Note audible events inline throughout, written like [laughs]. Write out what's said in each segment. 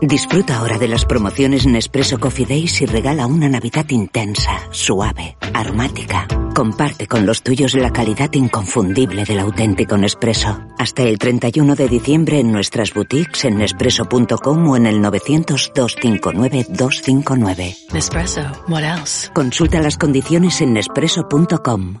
Disfruta ahora de las promociones Nespresso Coffee Days y regala una Navidad intensa, suave, aromática. Comparte con los tuyos la calidad inconfundible del auténtico Nespresso. Hasta el 31 de diciembre en nuestras boutiques en nespresso.com o en el 900-259-259. Nespresso, what else? Consulta las condiciones en nespresso.com.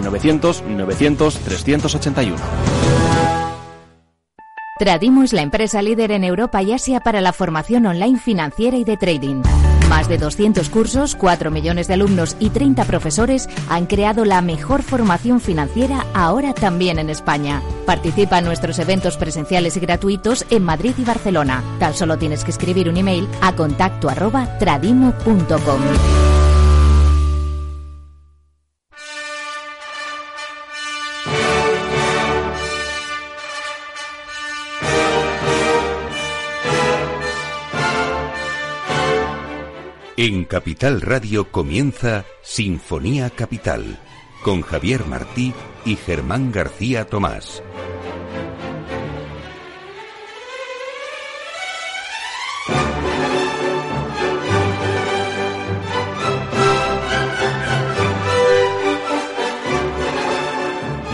900 900 381. Tradimo es la empresa líder en Europa y Asia para la formación online financiera y de trading. Más de 200 cursos, 4 millones de alumnos y 30 profesores han creado la mejor formación financiera ahora también en España. Participa en nuestros eventos presenciales y gratuitos en Madrid y Barcelona. Tan solo tienes que escribir un email a contacto arroba tradimo.com. En Capital Radio comienza Sinfonía Capital con Javier Martí y Germán García Tomás.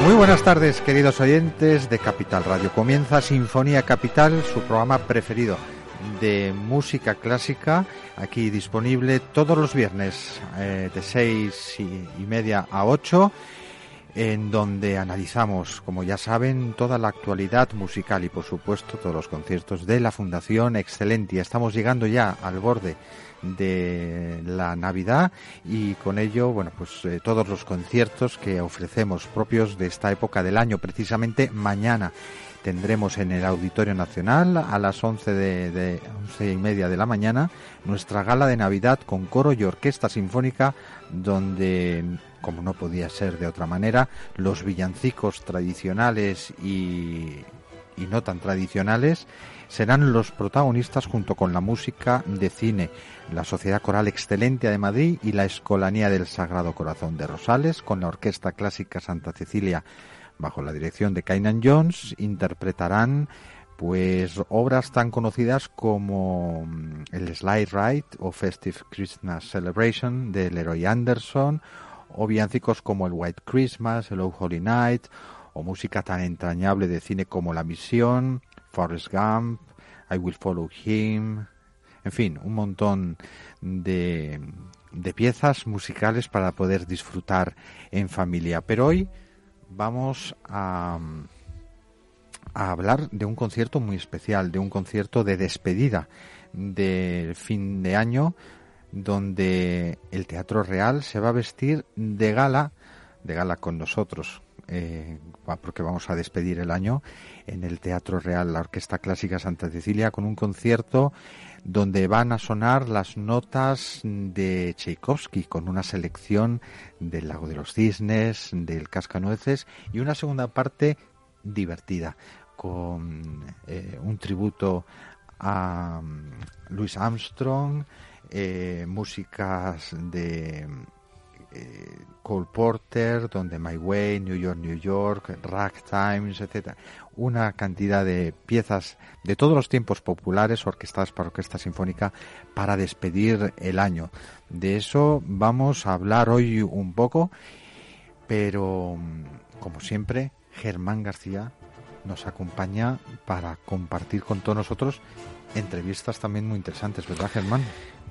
Muy buenas tardes, queridos oyentes de Capital Radio. Comienza Sinfonía Capital, su programa preferido de música clásica, aquí disponible todos los viernes eh, de seis y, media a ocho, en donde analizamos, como ya saben, toda la actualidad musical y, por supuesto, todos los conciertos de la Fundación Excelente. Estamos llegando ya al borde de la Navidad y con ello, bueno, pues eh, todos los conciertos que ofrecemos propios de esta época del año, precisamente mañana tendremos en el Auditorio Nacional a las 11 de, de 11 y media de la mañana nuestra gala de Navidad con coro y orquesta sinfónica donde como no podía ser de otra manera los villancicos tradicionales y, y no tan tradicionales serán los protagonistas junto con la música de cine, la Sociedad Coral Excelente de Madrid y la Escolanía del Sagrado Corazón de Rosales con la Orquesta Clásica Santa Cecilia bajo la dirección de Kainan Jones, interpretarán pues obras tan conocidas como mm, el Slide Ride o Festive Christmas Celebration de Leroy Anderson o villancicos como el White Christmas, el Oh Holy Night o música tan entrañable de cine como La Misión, Forrest Gump, I Will Follow Him, en fin, un montón de, de piezas musicales para poder disfrutar en familia. Pero hoy vamos a, hablar de un concierto muy especial, de un concierto de despedida del fin de año, donde el Teatro Real se va a vestir de gala, de gala con nosotros, eh, porque vamos a despedir el año en el Teatro Real, la Orquesta Clásica Santa Cecilia, con un concierto donde van a sonar las notas de Tchaikovsky con una selección del Lago de los Cisnes, del Cascanueces y una segunda parte divertida con eh, un tributo a um, Louis Armstrong, eh, músicas de eh, Cole Porter, donde My Way, New York, New York, Ragtimes, etcétera, una cantidad de piezas de todos los tiempos populares orquestadas para orquesta sinfónica para despedir el año. De eso vamos a hablar hoy un poco, pero como siempre, Germán García nos acompaña para compartir con todos nosotros entrevistas también muy interesantes, ¿verdad, Germán?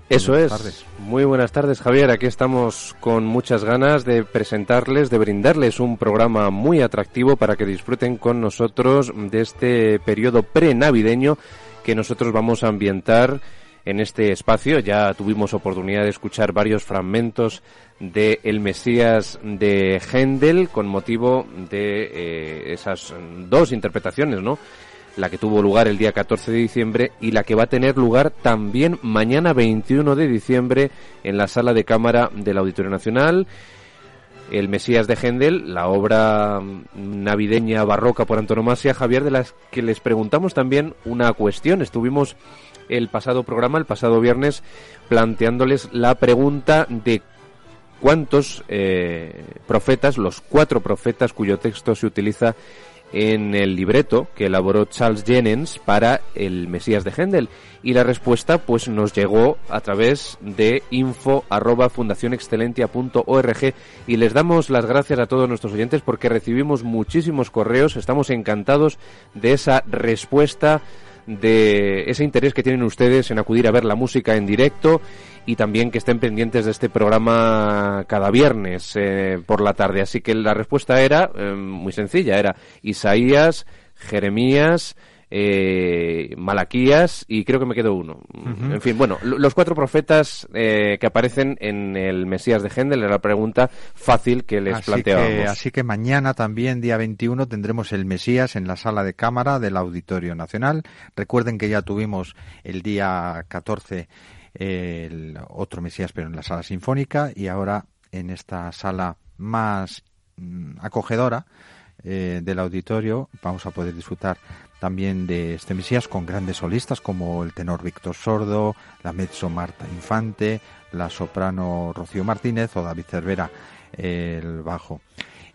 Eso Buenas es. tardes. Muy buenas tardes, Javier. Aquí estamos con muchas ganas de presentarles, de brindarles un programa muy atractivo para que disfruten con nosotros de este periodo prenavideño que nosotros vamos a ambientar en este espacio. Ya tuvimos oportunidad de escuchar varios fragmentos de El Mesías de Händel con motivo de eh, esas dos interpretaciones, ¿no? La que tuvo lugar el día 14 de diciembre y la que va a tener lugar también mañana 21 de diciembre en la sala de cámara del Auditorio Nacional. El Mesías de Händel, la obra navideña barroca por antonomasia, Javier, de las que les preguntamos también una cuestión. Estuvimos el pasado programa, el pasado viernes, planteándoles la pregunta de cuántos eh, profetas, los cuatro profetas cuyo texto se utiliza en el libreto que elaboró Charles Jennens para el Mesías de Händel. Y la respuesta pues nos llegó a través de info arroba y les damos las gracias a todos nuestros oyentes porque recibimos muchísimos correos, estamos encantados de esa respuesta de ese interés que tienen ustedes en acudir a ver la música en directo y también que estén pendientes de este programa cada viernes eh, por la tarde. Así que la respuesta era eh, muy sencilla, era Isaías, Jeremías, eh, Malaquías y creo que me quedó uno. En fin, bueno, los cuatro profetas eh, que aparecen en el Mesías de Gendel era la pregunta fácil que les así así que mañana también, día 21, tendremos el Mesías en la sala de cámara del Auditorio Nacional. Recuerden que ya tuvimos el día 14 el otro Mesías, pero en la sala sinfónica, y ahora en esta sala más mm, acogedora eh, del auditorio vamos a poder disfrutar también de este Mesías con grandes solistas como el tenor Víctor Sordo, la mezzo Marta Infante, la soprano Rocío Martínez o David Cervera, el bajo.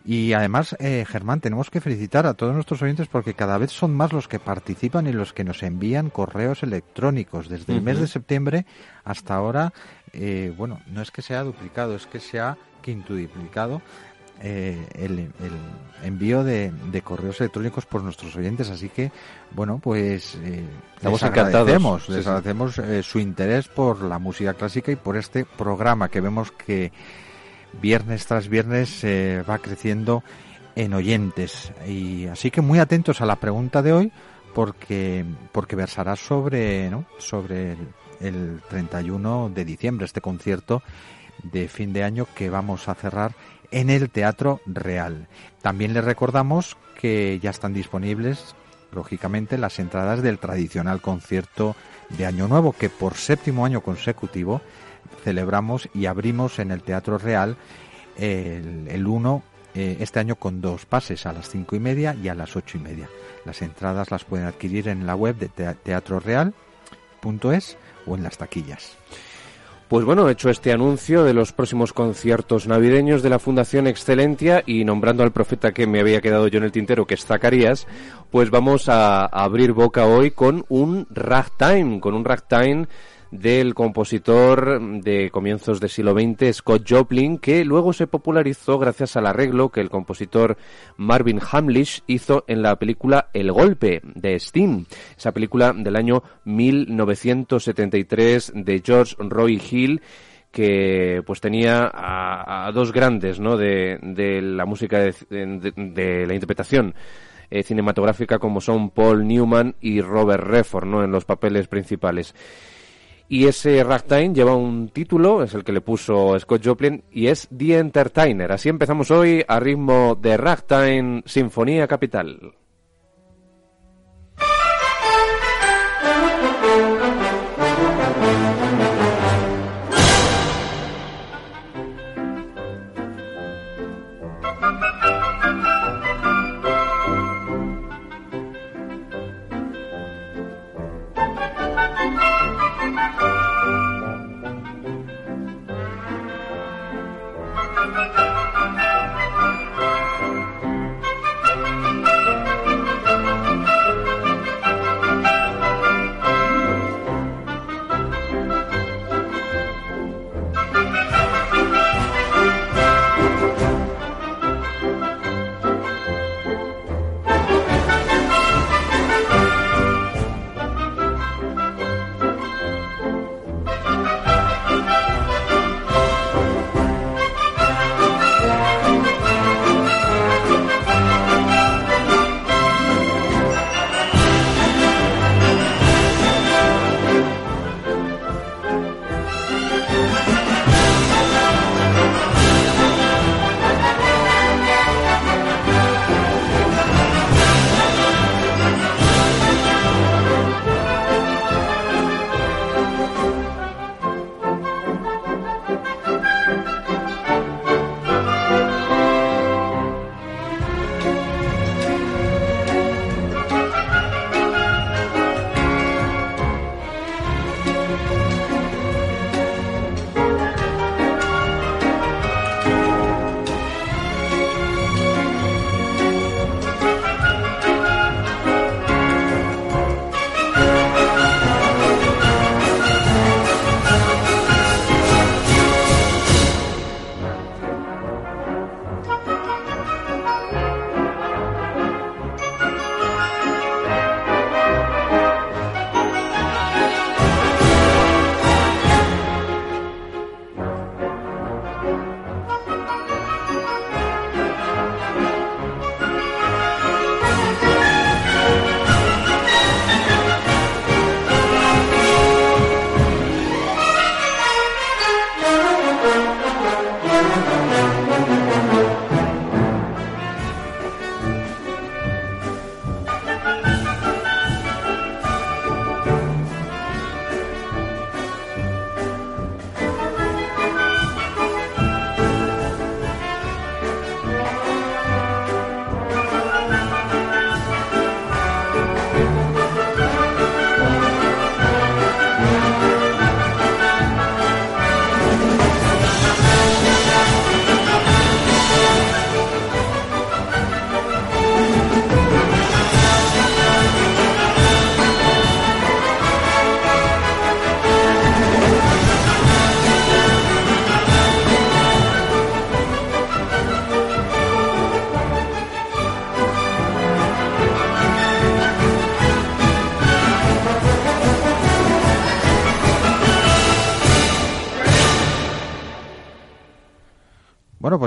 Y además, eh, Germán, tenemos que felicitar a todos nuestros oyentes porque cada vez son más los que participan y los que nos envían correos electrónicos. Desde el mes de septiembre hasta ahora, eh, bueno, no es que se ha duplicado, es que se ha quintuplicado eh, el, envío de, correos electrónicos por nuestros oyentes. Así que, bueno, pues eh, estamos encantados. Les agradecemos su interés por la música clásica y por este programa que vemos que viernes tras viernes eh, va creciendo en oyentes. Y así que muy atentos a la pregunta de hoy porque, porque versará sobre, ¿no? sobre el, el 31 de diciembre, este concierto de fin de año que vamos a cerrar en el Teatro Real. También les recordamos que ya están disponibles, lógicamente, las entradas del tradicional concierto de Año Nuevo, que por séptimo año consecutivo celebramos y abrimos en el Teatro Real el, el 1 eh, este año con dos pases a las cinco y media y a las ocho y media. Las entradas las pueden adquirir en la web de teatroreal.es o en las taquillas. Pues bueno, hecho este anuncio de los próximos conciertos navideños de la Fundación Excelentia y nombrando al profeta que me había quedado yo en el tintero, que es Zacarías, pues vamos a, abrir boca hoy con un ragtime, con un ragtime del compositor de comienzos del siglo XX, Scott Joplin, que luego se popularizó gracias al arreglo que el compositor Marvin Hamlish hizo en la película El Golpe de Sting, esa película del año 1973 de George Roy Hill que pues tenía a, dos grandes ¿no? de, la música de, la interpretación eh, cinematográfica como son Paul Newman y Robert Redford ¿no? en los papeles principales. Y ese ragtime lleva un título, es el que le puso Scott Joplin, y es The Entertainer. Así empezamos hoy a ritmo de ragtime Sinfonía Capital.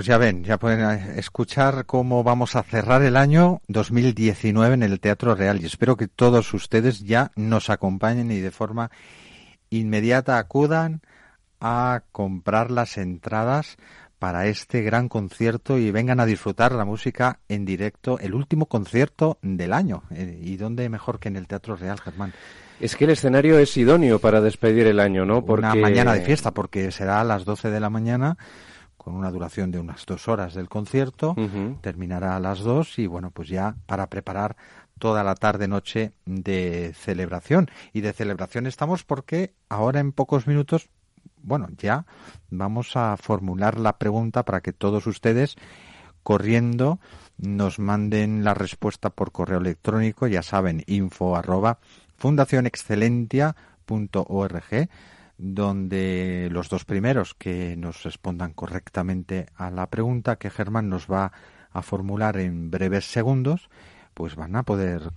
Pues ya ven, ya pueden eh, escuchar cómo vamos a cerrar el año 2019 en el Teatro Real y espero que todos ustedes ya nos acompañen y de forma inmediata acudan a comprar las entradas para este gran concierto y vengan a disfrutar la música en directo, el último concierto del año. Eh, ¿Y dónde mejor que en el Teatro Real, Germán? Es que el escenario es idóneo para despedir el año, ¿no? Porque... Una mañana de fiesta, porque será a las 12 de la mañana con una duración de unas dos horas del concierto, terminará a las dos y bueno, pues ya para preparar toda la tarde-noche de celebración. Y de celebración estamos porque ahora en pocos minutos, bueno, ya vamos a formular la pregunta para que todos ustedes corriendo nos manden la respuesta por correo electrónico, ya saben, info arroba fundacionexcelentia.org donde los dos primeros que nos respondan correctamente a la pregunta que Germán nos va a formular en breves segundos, pues van a poder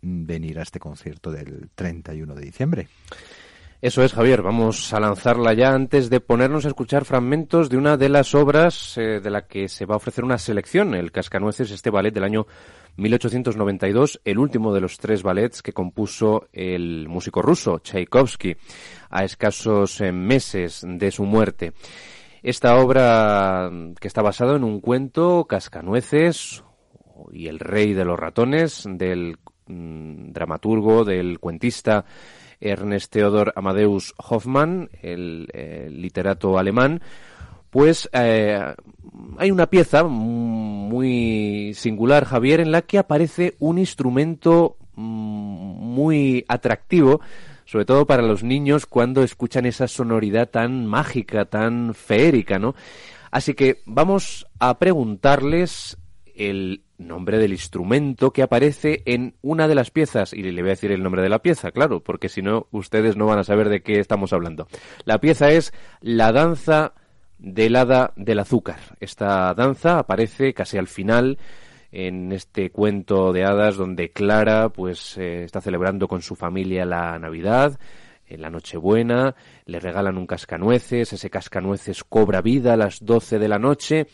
venir a este concierto del 31 de diciembre. Eso es, Javier. Vamos a lanzarla ya antes de ponernos a escuchar fragmentos de una de las obras eh, de la que se va a ofrecer una selección, el Cascanueces, este ballet del año 1892, el último de los tres ballets que compuso el músico ruso Tchaikovsky a escasos eh, meses de su muerte. Esta obra que está basada en un cuento Cascanueces y el rey de los ratones del mm, dramaturgo, del cuentista Ernest Theodor Amadeus Hoffmann, el, literato alemán, pues eh, hay una pieza muy singular, Javier, en la que aparece un instrumento mm, muy atractivo, sobre todo para los niños cuando escuchan esa sonoridad tan mágica, tan feérica, ¿no? Así que vamos a preguntarles el nombre del instrumento que aparece en una de las piezas. Y le voy a decir el nombre de la pieza, claro, porque si no, ustedes no van a saber de qué estamos hablando. La pieza es La danza del hada del azúcar. Esta danza aparece casi al final en este cuento de hadas donde Clara pues eh, está celebrando con su familia la Navidad en la Nochebuena, le regalan un cascanueces, ese cascanueces cobra vida a las 12 de la noche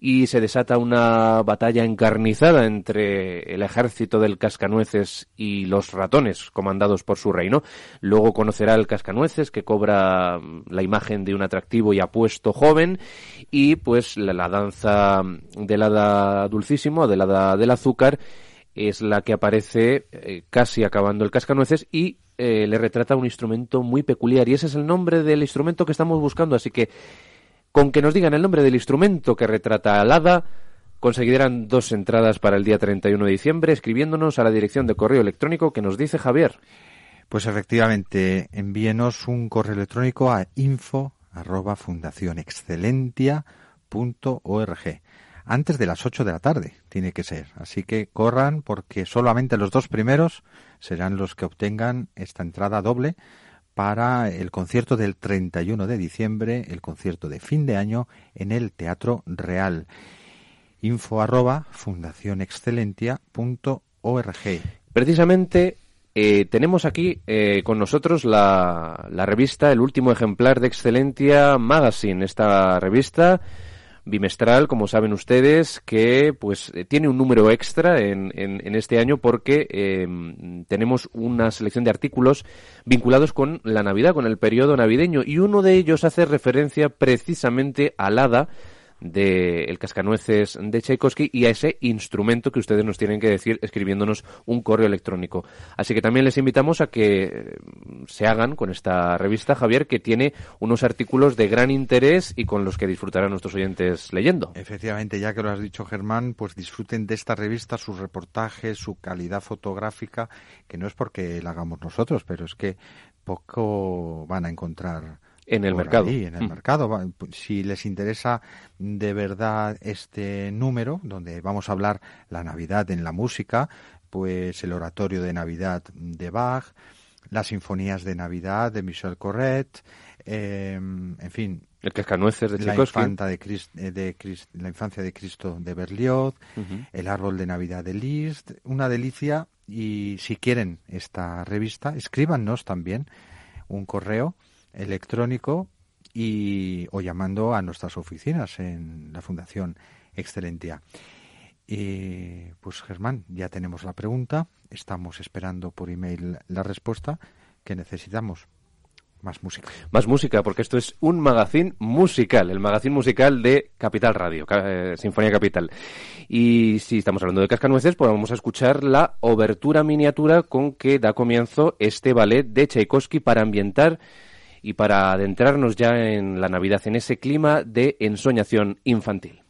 y se desata una batalla encarnizada entre el ejército del cascanueces y los ratones comandados por su reino. Luego conocerá el cascanueces que cobra la imagen de un atractivo y apuesto joven y pues la, danza del hada dulcísimo, del hada del azúcar, es la que aparece eh, casi acabando el cascanueces y eh, le retrata un instrumento muy peculiar y ese es el nombre del instrumento que estamos buscando. Así que con que nos digan el nombre del instrumento que retrata al hada, conseguirán dos entradas para el día 31 de diciembre escribiéndonos a la dirección de correo electrónico que nos dice Javier. Pues efectivamente, envíenos un correo electrónico a info arroba antes de las 8 de la tarde, tiene que ser. Así que corran porque solamente los dos primeros serán los que obtengan esta entrada doble para el concierto del 31 de diciembre, el concierto de fin de año en el Teatro Real. Info arroba fundacionexcelentia.org. Precisamente eh, tenemos aquí eh, con nosotros la, la revista, el último ejemplar de Excelentia Magazine. Esta revista bimestral, como saben ustedes, que pues eh, tiene un número extra en, en, este año porque em, tenemos una selección de artículos vinculados con la Navidad, con el periodo navideño, y uno de ellos hace referencia precisamente al hada del el cascanueces de Tchaikovsky y a ese instrumento que ustedes nos tienen que decir escribiéndonos un correo electrónico. Así que también les invitamos a que eh, se hagan con esta revista, Javier, que tiene unos artículos de gran interés y con los que disfrutarán nuestros oyentes leyendo. Efectivamente, ya que lo has dicho, Germán, pues disfruten de esta revista, sus reportajes, su calidad fotográfica, que no es porque la hagamos nosotros, pero es que poco van a encontrar en el mercado. en el mm. mercado. Si les interesa de verdad este número, donde vamos a hablar la Navidad en la música, pues el oratorio de Navidad de Bach, las sinfonías de Navidad de Michel Corret, em, en fin. El cascanueces de la, infanta de, eh, de la infancia de Cristo de Berlioz, el árbol de Navidad de Liszt, una delicia. Y si quieren esta revista, escríbanos también un correo electrónico y, o llamando a nuestras oficinas en la Fundación Excelentia. pues Germán, ya tenemos la pregunta, estamos esperando por email la respuesta que necesitamos. Más música. Más música, porque esto es un magazine musical, el magazine musical de Capital Radio, eh, Sinfonía Capital. Y si estamos hablando de cascanueces, pues vamos a escuchar la obertura miniatura con que da comienzo este ballet de Tchaikovsky para ambientar y para adentrarnos ya en la Navidad, en ese clima de ensoñación infantil.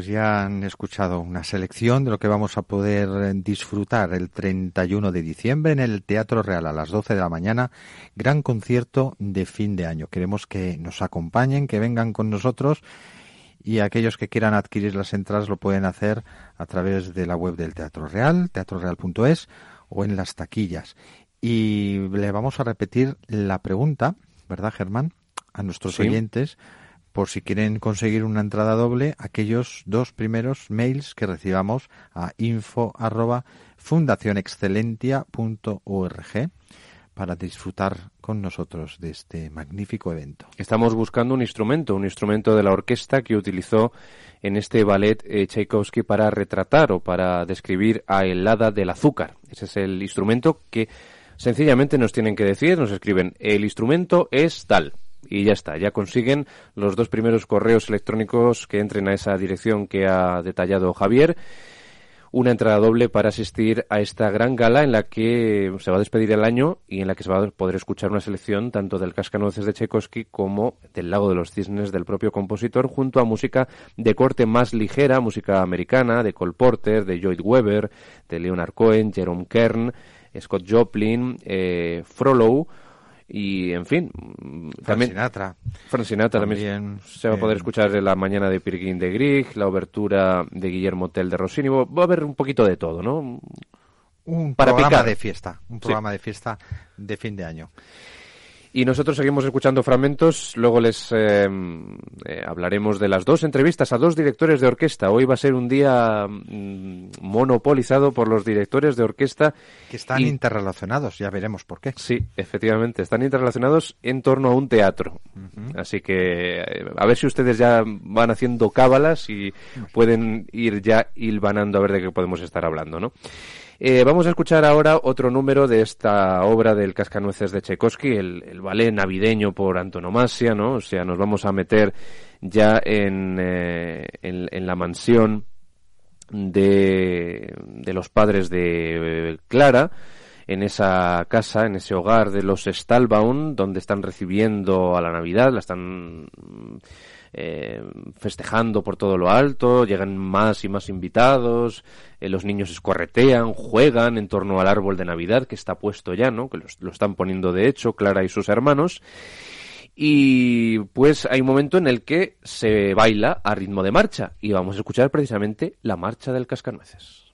Pues ya han escuchado una selección de lo que vamos a poder disfrutar el 31 de diciembre en el Teatro Real a las 12 de la mañana. Gran concierto de fin de año. Queremos que nos acompañen, que vengan con nosotros y aquellos que quieran adquirir las entradas lo pueden hacer a través de la web del Teatro Real, teatroreal.es o en las taquillas. Y le vamos a repetir la pregunta, ¿verdad, Germán? A nuestros oyentes por si quieren conseguir una entrada doble, aquellos dos primeros mails que recibamos a info arroba para disfrutar con nosotros de este magnífico evento. Estamos buscando un instrumento, un instrumento de la orquesta que utilizó en este ballet eh, Tchaikovsky para retratar o para describir a el hada del azúcar. Ese es el instrumento que sencillamente nos tienen que decir, nos escriben, el instrumento es tal y ya está, ya consiguen los dos primeros correos electrónicos que entren a esa dirección que ha detallado Javier. Una entrada doble para asistir a esta gran gala en la que se va a despedir el año y en la que se va a poder escuchar una selección tanto del Cascanueces de Tchaikovsky como del Lago de los Cisnes del propio compositor, junto a música de corte más ligera, música americana, de Cole Porter, de Lloyd Webber, de Leonard Cohen, Jerome Kern, Scott Joplin, eh, Frollo y en fin también Sinatra. Frank Sinatra también, se va a poder escuchar en la mañana de Pirguín de Grieg la obertura de Guillermo Tell de Rossini. Va a haber un poquito de todo ¿no? un programa de fiesta un programa de fiesta de fin de año y nosotros seguimos escuchando fragmentos, luego les eh, eh, hablaremos de las dos entrevistas a dos directores de orquesta. Hoy va a ser un día mm, monopolizado por los directores de orquesta. Que están interrelacionados, ya veremos por qué. Sí, efectivamente, están interrelacionados en torno a un teatro. Así que eh, a ver si ustedes ya van haciendo cábalas y pueden ir ya hilvanando a ver de qué podemos estar hablando, ¿no? Eh, vamos a escuchar ahora otro número de esta obra del Cascanueces de Tchaikovsky, el, ballet navideño por antonomasia, ¿no? O sea, nos vamos a meter ya en, eh, en, la mansión de, de los padres de Clara, en esa casa, en ese hogar de los Stalbaum, donde están recibiendo a la Navidad, la están eh, festejando por todo lo alto, llegan más y más invitados, eh, los niños escorretean, juegan en torno al árbol de Navidad que está puesto ya, ¿no? Que lo, están poniendo de hecho Clara y sus hermanos. Y pues hay un momento en el que se baila a ritmo de marcha y vamos a escuchar precisamente la marcha del cascanueces.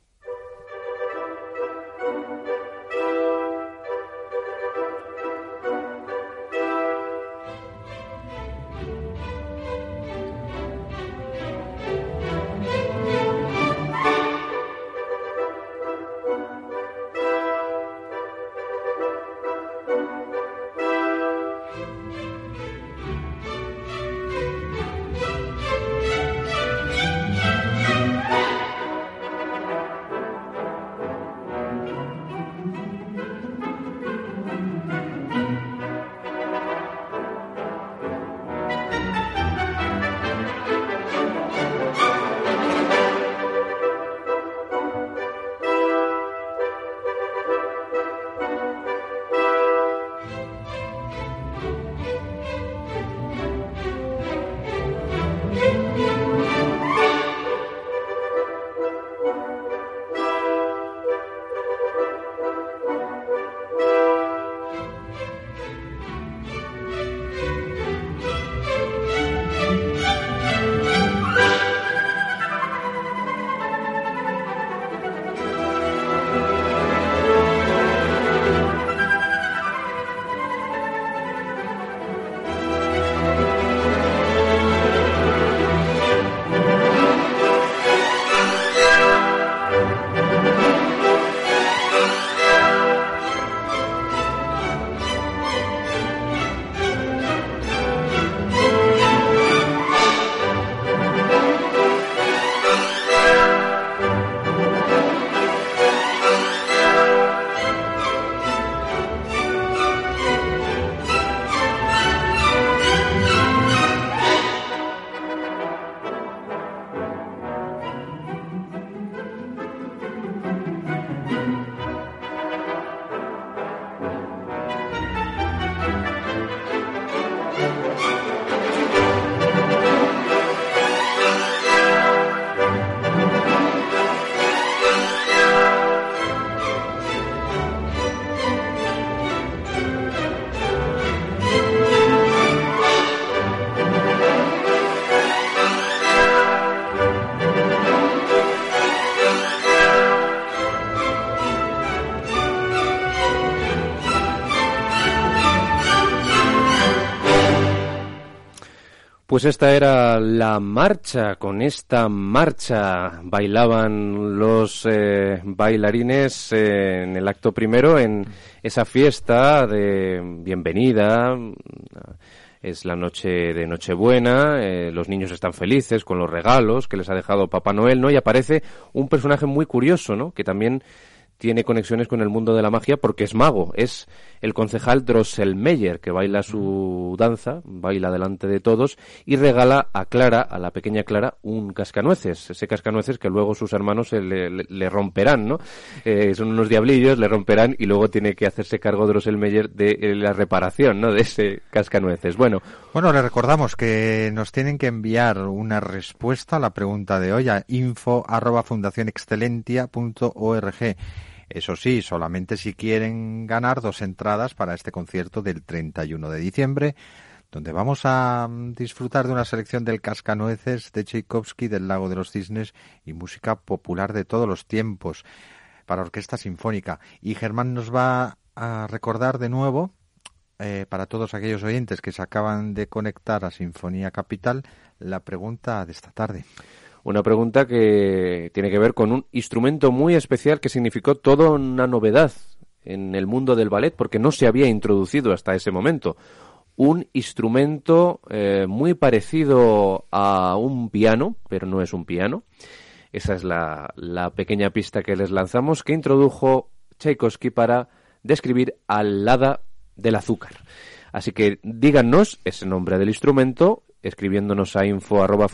Pues esta era la marcha, con esta marcha bailaban los eh, bailarines eh, en el acto primero en esa fiesta de bienvenida. Es la noche de Nochebuena, eh, los niños están felices con los regalos que les ha dejado Papá Noel, ¿no? Y aparece un personaje muy curioso, ¿no? Que también tiene conexiones con el mundo de la magia porque es mago. Es el concejal Drosselmeyer que baila su danza, baila delante de todos y regala a Clara, a la pequeña Clara, un cascanueces. Ese cascanueces que luego sus hermanos le, romperán, ¿no? Eh, son unos diablillos, le romperán y luego tiene que hacerse cargo Drosselmeyer de eh, la reparación, ¿no? De ese cascanueces. Bueno. Bueno, le recordamos que nos tienen que enviar una respuesta a la pregunta de hoy a info arroba eso sí, solamente si quieren ganar dos entradas para este concierto del 31 de diciembre, donde vamos a mm, disfrutar de una selección del Cascanueces de Tchaikovsky, del Lago de los Cisnes y música popular de todos los tiempos para orquesta sinfónica. Y Germán nos va a recordar de nuevo, eh, para todos aquellos oyentes que se acaban de conectar a Sinfonía Capital, la pregunta de esta tarde. Una pregunta que tiene que ver con un instrumento muy especial que significó toda una novedad en el mundo del ballet porque no se había introducido hasta ese momento. Un instrumento eh, muy parecido a un piano, pero no es un piano. Esa es la, la pequeña pista que les lanzamos que introdujo Tchaikovsky para describir al hada del azúcar. Así que díganos ese nombre del instrumento escribiéndonos a info arroba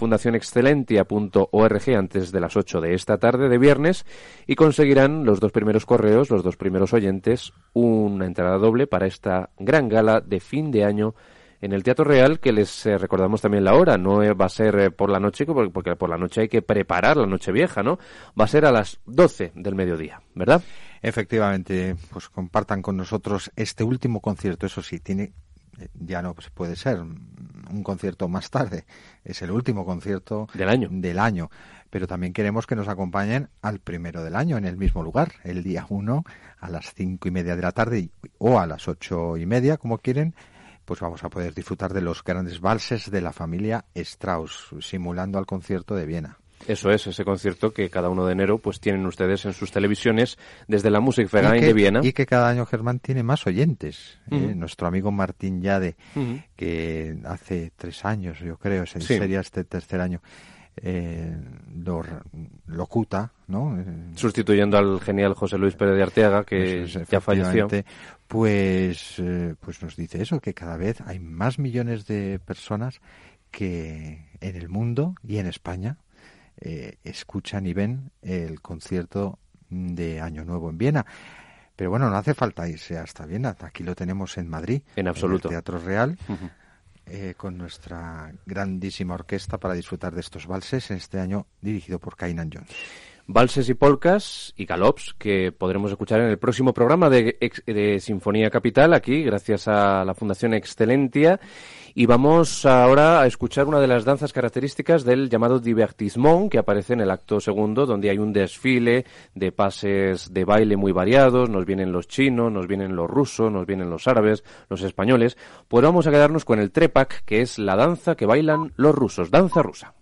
antes de las 8 de esta tarde de viernes y conseguirán los dos primeros correos, los dos primeros oyentes, una entrada doble para esta gran gala de fin de año en el Teatro Real, que les eh, recordamos también la hora, no va a ser eh, por la noche, porque por la noche hay que preparar la noche vieja, ¿no? Va a ser a las 12 del mediodía, ¿verdad? Efectivamente, pues compartan con nosotros este último concierto, eso sí, tiene eh, ya no puede ser un concierto más tarde, es el último concierto del año. Del año. Pero también queremos que nos acompañen al primero del año, en el mismo lugar, el día 1, a las cinco y media de la tarde o a las ocho y media, como quieren, pues vamos a poder disfrutar de los grandes valses de la familia Strauss, simulando al concierto de Viena. Eso es, ese concierto que cada uno de enero pues tienen ustedes en sus televisiones desde la Musikverein de Viena. Y que cada año Germán tiene más oyentes. ¿eh? Nuestro amigo Martín Yade, que hace tres años, yo creo, sería este tercer año, eh, lo locuta, ¿no? Sustituyendo al genial José Luis Pérez de Arteaga, que ya falleció. Pues, eh, pues nos dice eso, que cada vez hay más millones de personas que en el mundo y en España eh, escuchan y ven el concierto de Año Nuevo en Viena. Pero bueno, no hace falta irse hasta Viena. Aquí lo tenemos en Madrid. En absoluto. el Teatro Real. Eh, con nuestra grandísima orquesta para disfrutar de estos valses en este año dirigido por Kainan Jones valses y polcas y galops que podremos escuchar en el próximo programa de, de, Sinfonía Capital aquí gracias a la Fundación Excelentia y vamos ahora a escuchar una de las danzas características del llamado divertissement que aparece en el acto segundo donde hay un desfile de pases de baile muy variados, nos vienen los chinos, nos vienen los rusos, nos vienen los árabes, los españoles, pues vamos a quedarnos con el trepak que es la danza que bailan los rusos, danza rusa.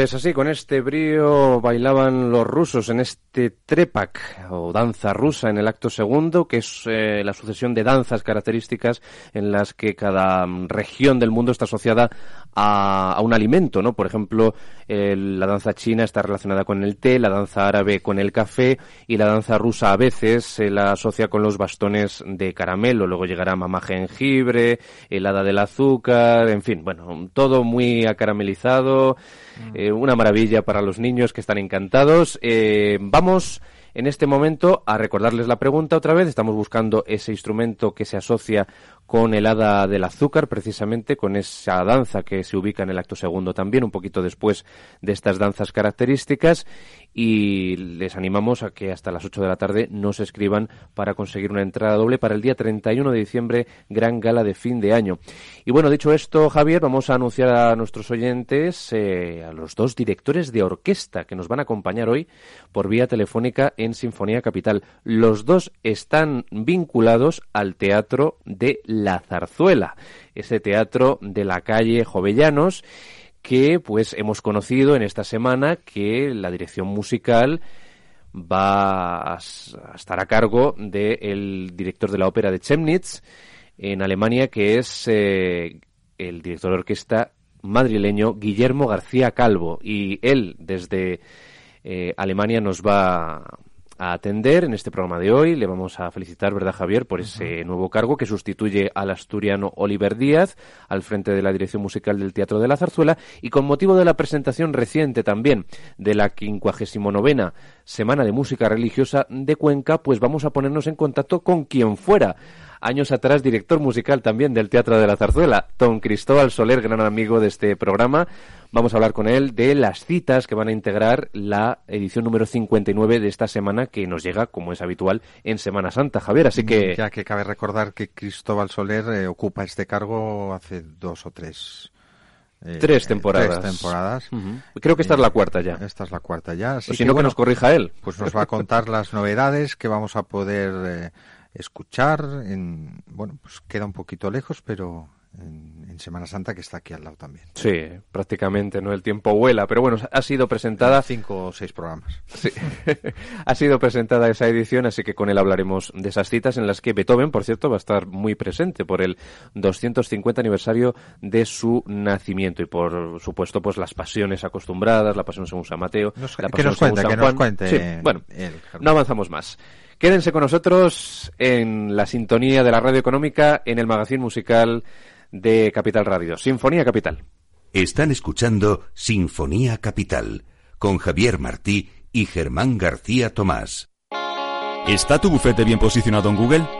Pues así, con este brío bailaban los rusos en este trepak o danza rusa en el acto segundo, que es eh, la sucesión de danzas características en las que cada mm, región del mundo está asociada a, un alimento, ¿no? Por ejemplo, la danza china está relacionada con el té, la danza árabe con el café y la danza rusa a veces se la asocia con los bastones de caramelo. Luego llegará mamá jengibre, el hada del azúcar, en fin, bueno, todo muy acaramelizado. Eh, una maravilla para los niños que están encantados. Eh, vamos en este momento a recordarles la pregunta otra vez. Estamos buscando ese instrumento que se asocia con el hada del azúcar, precisamente con esa danza que se ubica en el acto segundo también, un poquito después de estas danzas características y les animamos a que hasta las 8 de la tarde nos escriban para conseguir una entrada doble para el día 31 de diciembre, gran gala de fin de año. Y bueno, dicho esto, Javier, vamos a anunciar a nuestros oyentes eh, a los dos directores de orquesta que nos van a acompañar hoy por vía telefónica en Sinfonía Capital. Los dos están vinculados al Teatro de La Zarzuela, ese teatro de la calle Jovellanos que pues hemos conocido en esta semana que la dirección musical va a estar a cargo del director de la ópera de Chemnitz en Alemania, que es eh, el director de orquesta madrileño Guillermo García Calvo. Y él, desde eh, Alemania, nos va a atender en este programa de hoy. Le vamos a felicitar, ¿verdad, Javier?, por ese nuevo cargo que sustituye al asturiano Oliver Díaz al frente de la dirección musical del Teatro de la Zarzuela y con motivo de la presentación reciente también de la 59 Semana de Música Religiosa de Cuenca, pues vamos a ponernos en contacto con quien fuera años atrás director musical también del Teatro de la Zarzuela, don Cristóbal Soler, gran amigo de este programa. Vamos a hablar con él de las citas que van a integrar la edición número 59 de esta semana que nos llega, como es habitual, en Semana Santa, Javier. Así que... Ya que cabe recordar que Cristóbal Soler eh, ocupa este cargo hace dos o tres... Eh, tres temporadas. Tres temporadas. Creo que esta es la cuarta ya. Esta es la cuarta ya. Si no, que nos corrija él. Pues nos va a contar las novedades que vamos a poder eh, escuchar. En, bueno, pues queda un poquito lejos, pero en, Semana Santa que está aquí al lado también. Sí, prácticamente, ¿no? El tiempo vuela, pero bueno, ha sido presentada... Cinco o seis programas. Sí, [laughs] ha sido presentada esa edición, así que con él hablaremos de esas citas en las que Beethoven, por cierto, va a estar muy presente por el 250 aniversario de su nacimiento y por supuesto, pues las pasiones acostumbradas, la pasión según San Mateo, la que nos cuente, que nos cuente. bueno, no avanzamos más. Quédense con nosotros en la sintonía de la radio económica en el magazine musical de Capital Radio. Sinfonía Capital. Están escuchando Sinfonía Capital con Javier Martí y Germán García Tomás. ¿Está tu bufete bien posicionado en Google?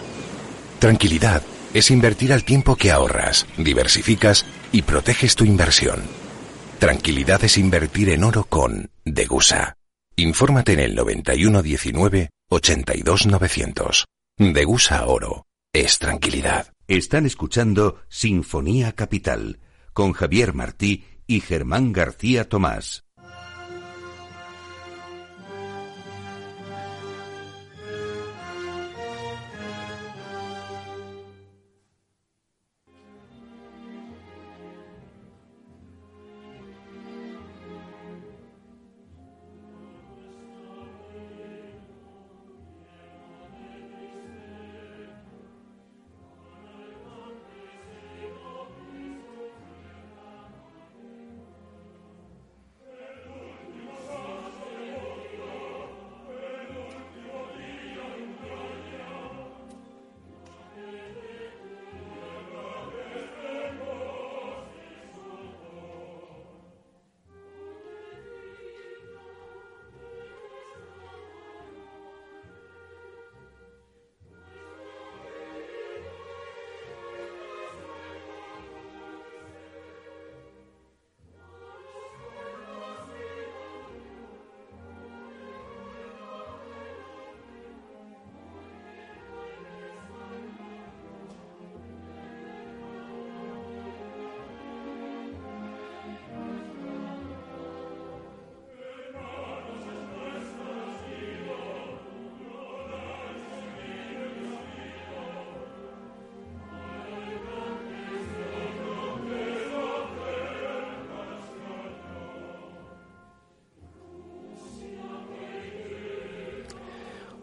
Tranquilidad es invertir al tiempo que ahorras, diversificas y proteges tu inversión. Tranquilidad es invertir en oro con Degusa. Infórmate en el 9119 82900. Degusa Oro es tranquilidad. Están escuchando Sinfonía Capital con Javier Martí y Germán García Tomás.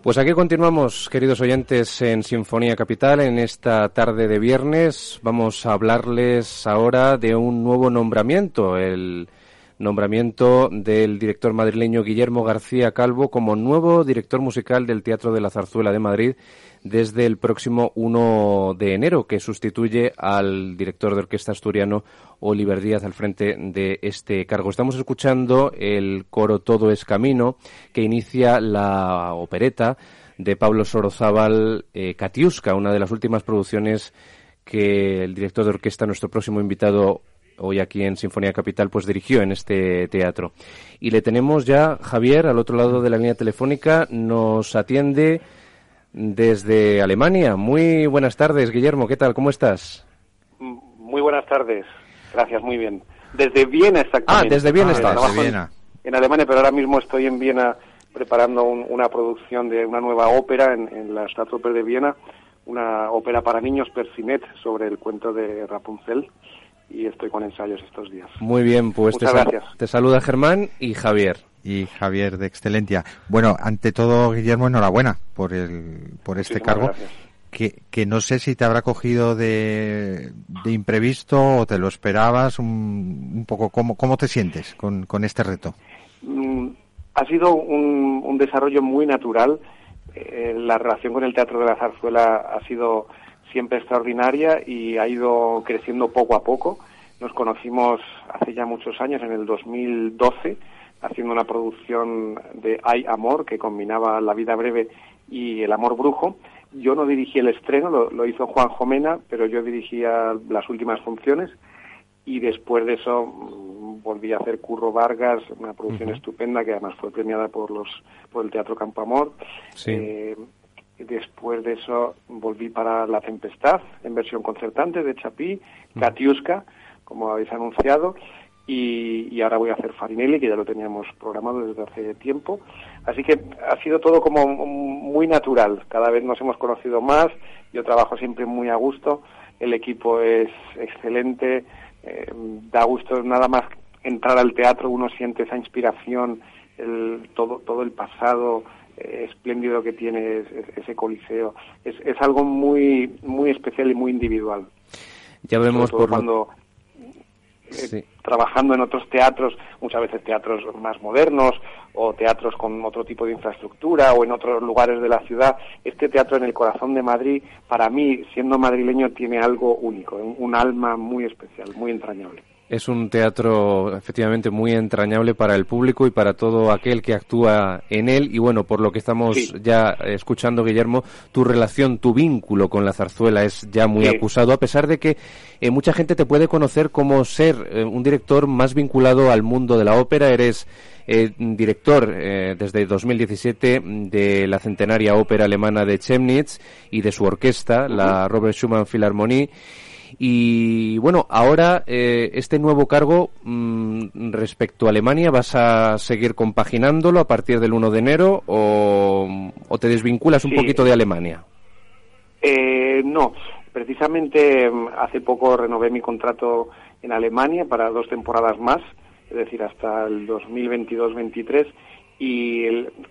Pues aquí continuamos, queridos oyentes, en Sinfonía Capital. En esta tarde de viernes vamos a hablarles ahora de un nuevo nombramiento, el nombramiento del director madrileño Guillermo García Calvo como nuevo director musical del Teatro de la Zarzuela de Madrid desde el próximo 1 de enero, que sustituye al director de orquesta asturiano Oliver Díaz al frente de este cargo. Estamos escuchando el coro Todo es Camino, que inicia la opereta de Pablo Sorozábal eh, Katiuska, una de las últimas producciones que el director de orquesta, nuestro próximo invitado hoy aquí en Sinfonía Capital, pues dirigió en este teatro. Y le tenemos ya, Javier, al otro lado de la línea telefónica, nos atiende desde Alemania. Muy buenas tardes, Guillermo. ¿Qué tal? ¿Cómo estás? Muy buenas tardes. Gracias, muy bien. Desde Viena, exactamente. Ah, desde Viena estás. Desde Viena. En, Alemania, pero ahora mismo estoy en Viena preparando una producción de una nueva ópera en, la Staatsoper de Viena, una ópera para niños, Persinet, sobre el cuento de Rapunzel. Y estoy con ensayos estos días. Muy bien, pues te, te saluda Germán y Javier y Javier de Excelentia. Bueno, ante todo, Guillermo, enhorabuena por, el, por este cargo. Que, que, no sé si te habrá cogido de, de imprevisto o te lo esperabas, un, un poco, ¿cómo, ¿cómo te sientes con, con este reto? Mm, ha sido un, un desarrollo muy natural. Eh, la relación con el Teatro de la Zarzuela ha sido siempre extraordinaria y ha ido creciendo poco a poco. Nos conocimos hace ya muchos años, en el 2012, haciendo una producción de Hay Amor que combinaba la vida breve y el amor brujo. Yo no dirigí el estreno, lo, hizo Juan Jomena, pero yo dirigía las últimas funciones y después de eso mm, volví a hacer Curro Vargas, una producción estupenda que además fue premiada por los por el Teatro Campo Amor. Eh, después de eso volví para La Tempestad en versión concertante de Chapí, Katiuska, como habéis anunciado, y, ahora voy a hacer Farinelli, que ya lo teníamos programado desde hace tiempo. Así que ha sido todo como muy natural. Cada vez nos hemos conocido más. Yo trabajo siempre muy a gusto. El equipo es excelente. Eh, da gusto nada más entrar al teatro. Uno siente esa inspiración, el, todo, todo el pasado espléndido que tiene ese, coliseo. Es, es algo muy, muy especial y muy individual. Ya vemos por cuando eh, trabajando en otros teatros, muchas veces teatros más modernos o teatros con otro tipo de infraestructura o en otros lugares de la ciudad. Este teatro en el corazón de Madrid, para mí, siendo madrileño, tiene algo único, un alma muy especial, muy entrañable. Es un teatro efectivamente muy entrañable para el público y para todo aquel que actúa en él. Y bueno, por lo que estamos ya escuchando, Guillermo, tu relación, tu vínculo con la zarzuela es ya muy acusado, a pesar de que eh, mucha gente te puede conocer como ser eh, un director más vinculado al mundo de la ópera. Eres eh, director desde 2017 de la centenaria ópera alemana de Chemnitz y de su orquesta, la Robert Schumann Philharmonie. Y bueno, ahora eh, este nuevo cargo mm, respecto a Alemania, ¿vas a seguir compaginándolo a partir del 1 de enero o, te desvinculas un poquito de Alemania? Eh, no, precisamente mm, hace poco renové mi contrato en Alemania para dos temporadas más, es decir, hasta el 2022-23 y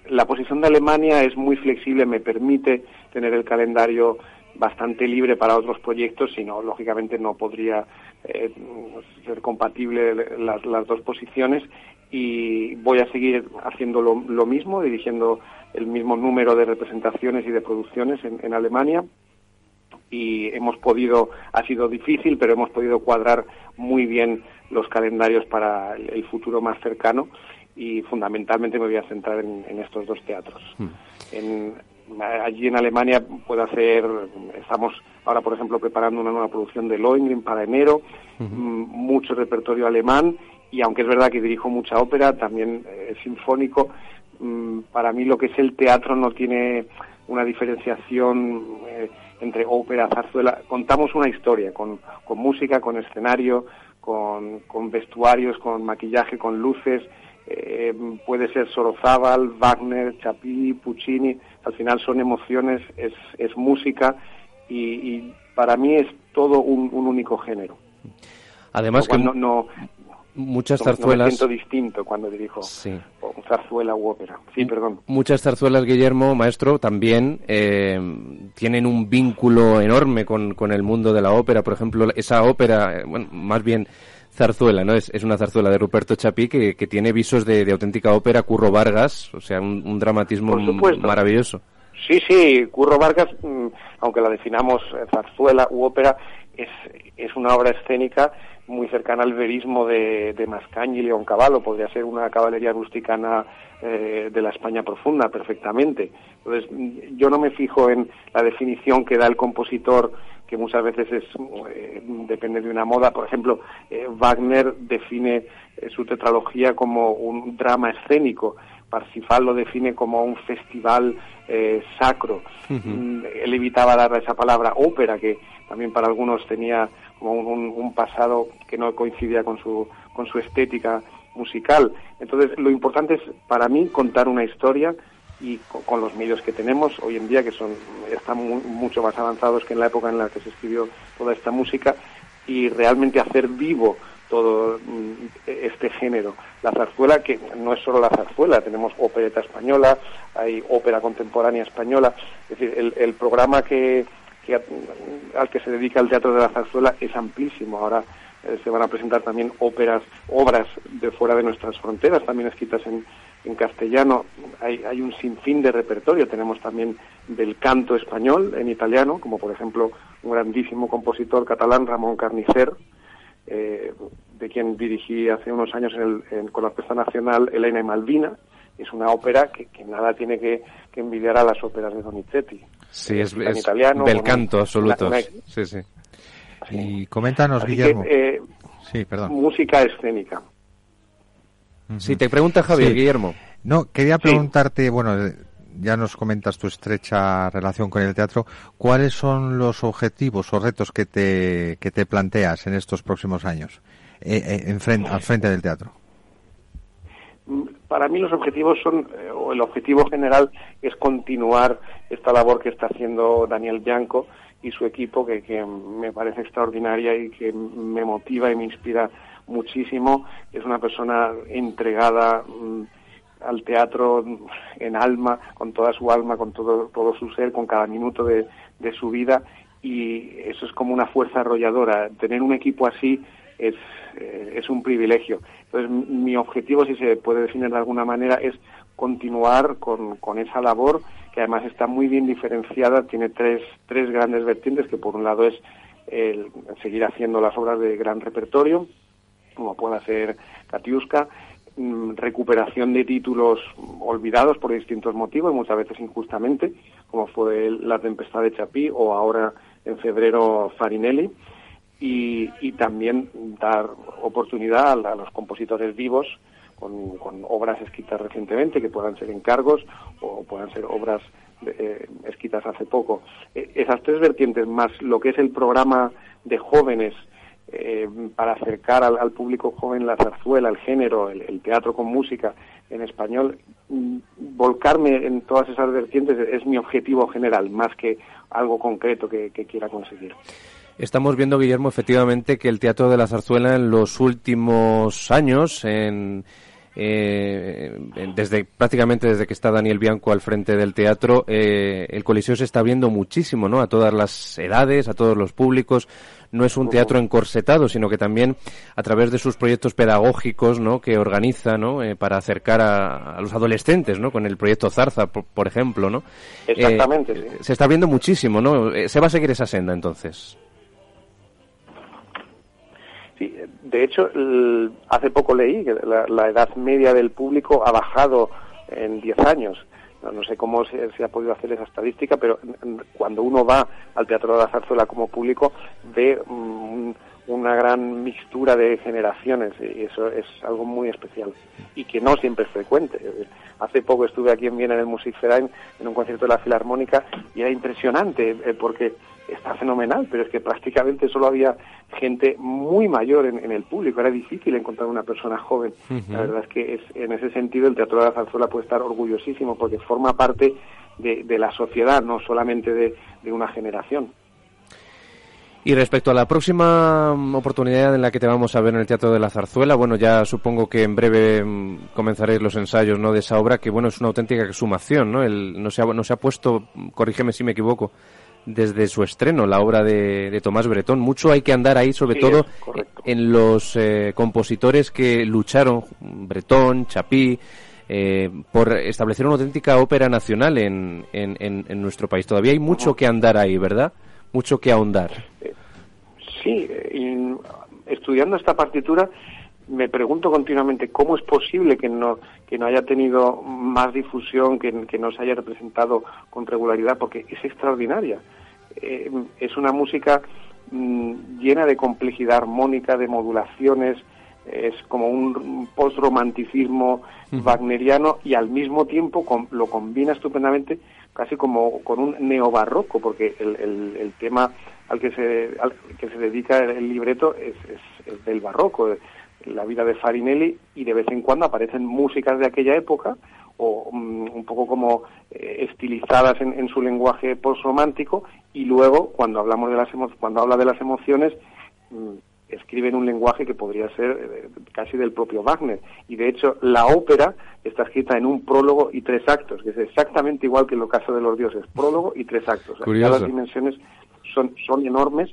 la posición de Alemania es muy flexible, me permite tener el calendario bastante libre para otros proyectos, sino lógicamente no podría eh, ser compatible las, las, dos posiciones y voy a seguir haciendo lo, mismo, dirigiendo el mismo número de representaciones y de producciones en, Alemania y hemos podido, ha sido difícil, pero hemos podido cuadrar muy bien los calendarios para el, futuro más cercano y fundamentalmente me voy a centrar en, estos dos teatros. Hmm. En, allí en Alemania puede hacer, estamos ahora por ejemplo preparando una nueva producción de Lohengrin para enero, mm, mucho repertorio alemán y aunque es verdad que dirijo mucha ópera, también eh, sinfónico, mm, para mí lo que es el teatro no tiene una diferenciación eh, entre ópera, zarzuela, contamos una historia con, con música, con escenario, con, con vestuarios, con maquillaje, con luces, eh, puede ser Sorozábal, Wagner, Chapí, Puccini, al final son emociones, es, es música y, para mí es todo un, único género. Además que... No, muchas zarzuelas. siento distinto cuando dirijo zarzuela u ópera. Sí, perdón. Muchas zarzuelas, Guillermo, maestro, también eh, tienen un vínculo enorme con, con, el mundo de la ópera. Por ejemplo, esa ópera, eh, bueno, más bien zarzuela, ¿no? Es, es una zarzuela de Ruperto Chapí que, que tiene visos de, auténtica ópera, Curro Vargas, o sea, un, dramatismo maravilloso. Sí, sí, Curro Vargas, mm, aunque la definamos eh, zarzuela u ópera, es, es una obra escénica muy cercana al verismo de, de Mascañi y León Cavallo, podría ser una caballería rusticana eh, de la España profunda perfectamente. Entonces, yo no me fijo en la definición que da el compositor, que muchas veces es eh, depende de una moda. Por ejemplo, eh, Wagner define su tetralogía como un drama escénico. Parsifal lo define como un festival sacro. Mm, él evitaba dar esa palabra ópera, que también para algunos tenía como un, pasado que no coincidía con su, con su estética musical. Entonces, lo importante es para mí contar una historia y con, los medios que tenemos hoy en día, que son están mucho más avanzados que en la época en la que se escribió toda esta música, y realmente hacer vivo todo mm, este género. La zarzuela, que no es solo la zarzuela, tenemos opereta española, hay ópera contemporánea española, es decir, el, el programa que, al que se dedica el Teatro de la Zarzuela es amplísimo. Ahora eh, se van a presentar también óperas, obras de fuera de nuestras fronteras, también escritas en, en castellano. Hay, hay, un sinfín de repertorio. Tenemos también del canto español en italiano, como por ejemplo un grandísimo compositor catalán, Ramón Carnicer, eh, de quien dirigí hace unos años en con la Orquesta Nacional Elena y Malvina. Es una ópera que, que nada tiene que, que envidiar a las óperas de Donizetti. Sí, es, es italiano, del canto absoluto. Sí, sí. Y coméntanos, Guillermo. Eh, sí, perdón. Música escénica. Sí, te pregunta Javier, Guillermo. No, quería preguntarte, bueno, ya nos comentas tu estrecha relación con el teatro. ¿Cuáles son los objetivos o retos que te, que te planteas en estos próximos años eh, eh, en frente, al frente del teatro? para mí los objetivos son, eh, o el objetivo general es continuar esta labor que está haciendo Daniel Bianco y su equipo, que, que me parece extraordinaria y que me motiva y me inspira muchísimo. Es una persona entregada mm, al teatro en alma, con toda su alma, con todo, todo su ser, con cada minuto de, de su vida y eso es como una fuerza arrolladora. Tener un equipo así es, eh, es un privilegio. Entonces, mi objetivo, si se puede definir de alguna manera, es continuar con, con esa labor que además está muy bien diferenciada, tiene tres, tres grandes vertientes, que por un lado es el seguir haciendo las obras de gran repertorio, como pueda ser Katiuska, mm, recuperación de títulos olvidados por distintos motivos, muchas veces injustamente, como fue La Tempestad de Chapí o ahora en febrero Farinelli, y, también dar oportunidad a, los compositores vivos con, obras escritas recientemente, que puedan ser encargos o puedan ser obras eh, escritas hace poco. E, esas tres vertientes, más lo que es el programa de jóvenes eh, para acercar al, público joven la zarzuela, el género, el, teatro con música en español, mm, volcarme en todas esas vertientes es mi objetivo general, más que algo concreto que quiera conseguir. Estamos viendo, Guillermo, efectivamente que el Teatro de la Zarzuela en los últimos años, en, eh, desde prácticamente desde que está Daniel Bianco al frente del teatro, eh, el Coliseo se está viendo muchísimo, ¿no? A todas las edades, a todos los públicos. No es un teatro encorsetado, sino que también a través de sus proyectos pedagógicos, ¿no? Que organiza, ¿no? Eh, para acercar a, los adolescentes, ¿no? Con el proyecto Zarza, por, ejemplo, ¿no? Exactamente. Sí. Se está viendo muchísimo, ¿no? Se va a seguir esa senda, entonces. Sí, de hecho, hace poco leí que la, edad media del público ha bajado en 10 años. No, sé cómo se, ha podido hacer esa estadística, pero cuando uno va al Teatro de la Zarzuela como público, ve mm, una gran mixtura de generaciones y eso es algo muy especial y que no siempre es frecuente. Hace poco estuve aquí en Viena en el Musikverein en un concierto de la Filarmónica y era impresionante eh, porque está fenomenal, pero es que prácticamente solo había gente muy mayor en, el público, era difícil encontrar una persona joven. La verdad es que es, en ese sentido el Teatro de la Zarzuela puede estar orgullosísimo porque forma parte de, la sociedad, no solamente de, una generación. Y respecto a la próxima oportunidad en la que te vamos a ver en el Teatro de la Zarzuela, bueno, ya supongo que en breve mm, comenzaréis los ensayos ¿no? de esa obra, que bueno, es una auténtica exhumación, ¿no? El, no, se ha, no se ha puesto, corrígeme si me equivoco, desde su estreno, la obra de, Tomás Bretón. Mucho hay que andar ahí, sobre todo en los eh, compositores que lucharon, Bretón, Chapí, eh, por establecer una auténtica ópera nacional en, en, nuestro país. Todavía hay mucho que andar ahí, ¿verdad? Mucho que ahondar. Sí, estudiando esta partitura me pregunto continuamente cómo es posible que no, que no haya tenido más difusión, que, que no se haya representado con regularidad, porque es extraordinaria. Eh, es una música mm, llena de complejidad armónica, de modulaciones, es como un post-romanticismo wagneriano y al mismo tiempo lo combina estupendamente casi como con un neobarroco, porque el, el, tema al que se, al que se dedica el, libreto es, es, del barroco, la vida de Farinelli, y de vez en cuando aparecen músicas de aquella época, o mm, un poco como eh, estilizadas en, su lenguaje postromántico y luego cuando hablamos de las cuando habla de las emociones mm, escribe en un lenguaje que podría ser eh, casi del propio Wagner y de hecho la ópera está escrita en un prólogo y tres actos que es exactamente igual que en el caso de los dioses prólogo y tres actos las dimensiones son son enormes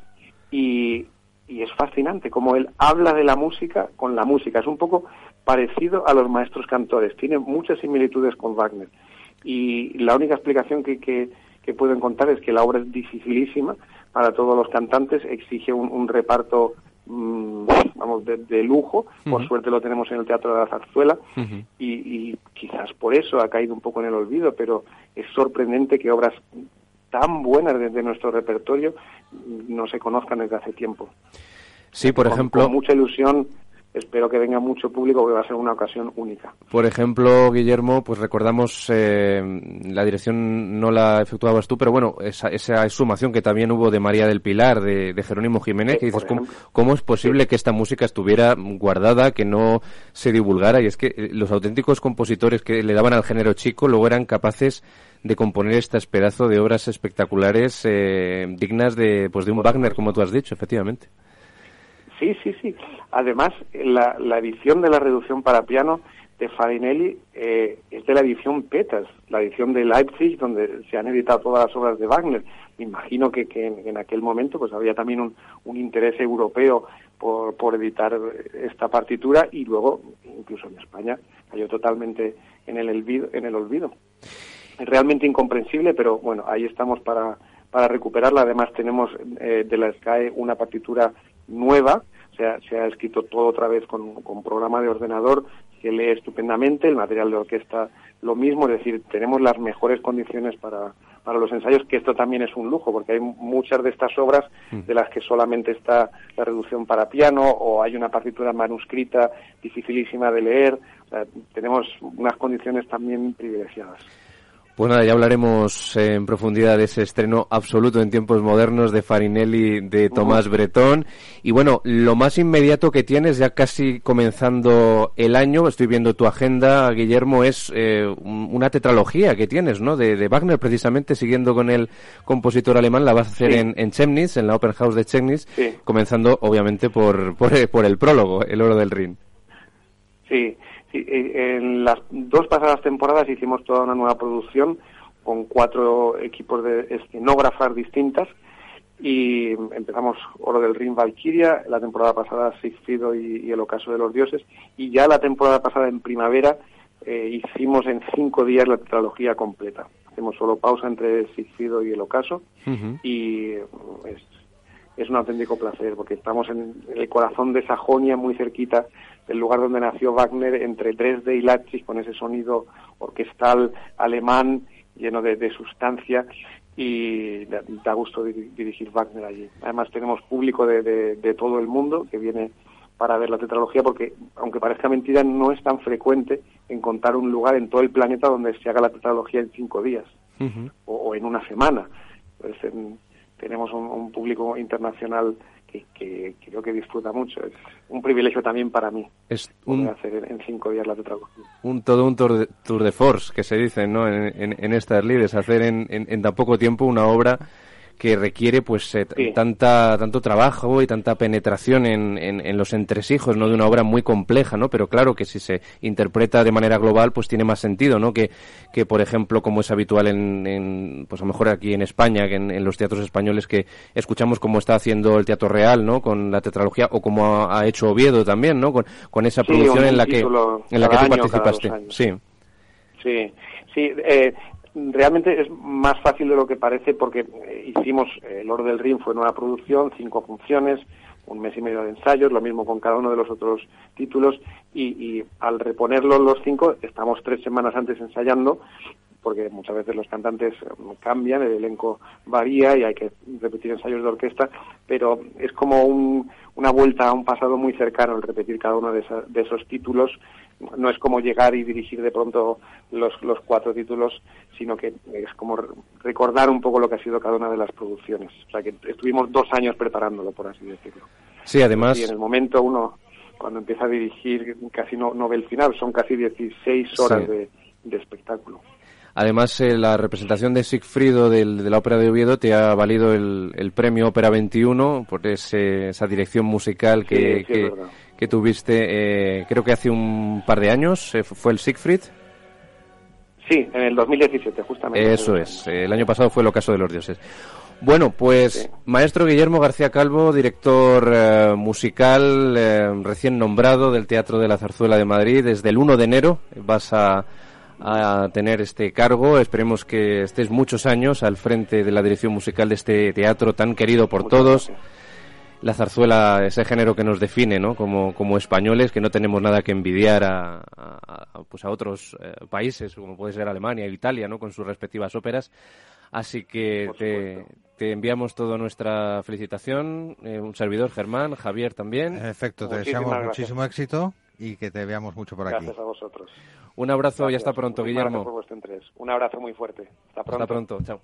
y, y es fascinante como él habla de la música con la música. Es un poco parecido a los maestros cantores, tiene muchas similitudes con Wagner. Y la única explicación que, que, que puedo encontrar es que la obra es dificilísima para todos los cantantes, exige un, reparto mm, vamos de, lujo, por suerte lo tenemos en el Teatro de la Zarzuela y, y quizás por eso ha caído un poco en el olvido, pero es sorprendente que obras tan buenas desde nuestro repertorio no se conozcan desde hace tiempo. Sí, por ejemplo. Con mucha ilusión espero que venga mucho público porque va a ser una ocasión única. Por ejemplo, Guillermo, pues recordamos, eh, la dirección no la efectuabas tú, pero bueno, esa, esa exhumación que también hubo de María del Pilar, de, Jerónimo Jiménez, que dices, ¿cómo, es posible que esta música estuviera guardada, que no se divulgara? Y es que eh, los auténticos compositores que le daban al género chico luego eran capaces de componer estas pedazos de obras espectaculares eh, dignas de, pues de un Wagner, como tú has dicho, efectivamente. Sí, sí, sí. Además, la, la edición de la reducción para piano de Farinelli eh, es de la edición Peters, la edición de Leipzig, donde se han editado todas las obras de Wagner. Me imagino que, en, aquel momento pues había también un, interés europeo por, editar esta partitura y luego, incluso en España, cayó totalmente en el olvido. En el olvido. Es realmente incomprensible, pero bueno, ahí estamos para, para recuperarla. Además, tenemos eh, de la SCAE una partitura nueva, se ha, se ha escrito todo otra vez con, con programa de ordenador que lee estupendamente, el material de orquesta lo mismo, es decir, tenemos las mejores condiciones para, para los ensayos, que esto también es un lujo, porque hay muchas de estas obras mm. de las que solamente está la reducción para piano o hay una partitura manuscrita dificilísima de leer, tenemos unas condiciones también privilegiadas. Pues nada, ya hablaremos en profundidad de ese estreno absoluto en tiempos modernos de Farinelli de Tomás Bretón. Y bueno, lo más inmediato que tienes, ya casi comenzando el año, estoy viendo tu agenda, Guillermo, es eh, una tetralogía que tienes, ¿no? De, Wagner, precisamente, siguiendo con el compositor alemán, la vas a hacer en, en Chemnitz, en la Open House de Chemnitz, comenzando obviamente por, por, por el prólogo, El Oro del Rin. Sí, en las dos pasadas temporadas hicimos toda una nueva producción con cuatro equipos de escenógrafas distintas y empezamos Oro del Rin Valkyria, la temporada pasada Sigfido y, El Ocaso de los Dioses y ya la temporada pasada en primavera eh, hicimos en cinco días la tetralogía completa. Hacemos solo pausa entre Sigfido y El Ocaso y es, es un auténtico placer porque estamos en el corazón de Sajonia, muy cerquita el lugar donde nació Wagner, entre Dresde y Leipzig, con ese sonido orquestal alemán lleno de, sustancia y da, gusto dirigir Wagner allí. Además tenemos público de, todo el mundo que viene para ver la tetralogía porque, aunque parezca mentira, no es tan frecuente encontrar un lugar en todo el planeta donde se haga la tetralogía en cinco días o, en una semana. Pues, tenemos un, público internacional que, creo que disfruta mucho. Es un privilegio también para mí es un, hacer en, cinco días la tetralogía. Un, todo un tour de, tour de force, que se dice ¿no? en, en, estas lides, hacer en, en, tan poco tiempo una obra que requiere pues eh, tanta tanto trabajo y tanta penetración en, en, los entresijos no de una obra muy compleja no pero claro que si se interpreta de manera global pues tiene más sentido no que, que por ejemplo como es habitual en, pues a lo mejor aquí en España que en, los teatros españoles que escuchamos como está haciendo el teatro real no con la tetralogía o como ha, hecho Oviedo también no con, con esa producción en la que en la que tú participaste. sí. Sí. Sí eh, realmente es más fácil de lo que parece porque eh, hicimos eh, El Oro del Ring fue nueva producción, cinco funciones, un mes y medio de ensayos, lo mismo con cada uno de los otros títulos y, al reponerlos los cinco estamos tres semanas antes ensayando porque muchas veces los cantantes eh, cambian, el elenco varía y hay que repetir ensayos de orquesta, pero es como una vuelta a un pasado muy cercano el repetir cada uno de esos títulos no es como llegar y dirigir de pronto los, los cuatro títulos, sino que es como recordar un poco lo que ha sido cada una de las producciones. O sea que estuvimos dos años preparándolo, por así decirlo. Sí, además. Y en el momento uno, cuando empieza a dirigir, casi no, no ve el final, son casi 16 horas de, espectáculo. Además, eh, la representación de Sigfrido de la Ópera de Oviedo te ha valido el, premio Ópera 21 por esa dirección musical que, que tuviste, eh, creo que hace un par de años, eh, fue el Siegfried. Sí, en el 2017, justamente. Eso es, el año pasado fue el ocaso de los dioses. Bueno, pues maestro Guillermo García Calvo, director eh, musical recién nombrado del Teatro de la Zarzuela de Madrid, desde el 1 de enero vas a, tener este cargo. Esperemos que estés muchos años al frente de la dirección musical de este teatro tan querido por todos la zarzuela, ese género que nos define, ¿no? Como, como españoles, que no tenemos nada que envidiar a, pues a otros eh, países, como puede ser Alemania o Italia, ¿no? Con sus respectivas óperas. Así que te, te, enviamos toda nuestra felicitación, eh, un servidor, Germán, Javier también. En efecto, te deseamos muchísimo éxito y que te veamos mucho por aquí. Gracias a vosotros. Un abrazo y hasta pronto, Guillermo. Un abrazo muy fuerte. Hasta pronto. Hasta pronto, chao.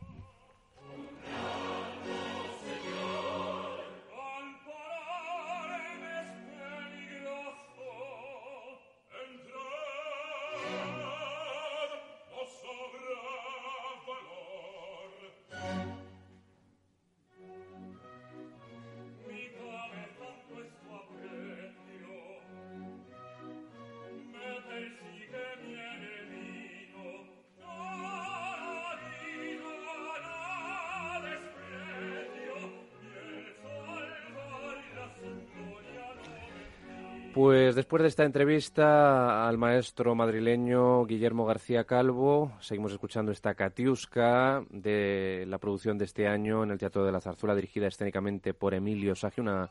Después de esta entrevista al maestro madrileño Guillermo García Calvo, seguimos escuchando esta Catiusca de la producción de este año en el Teatro de la Zarzuela, dirigida escénicamente por Emilio Sagi, una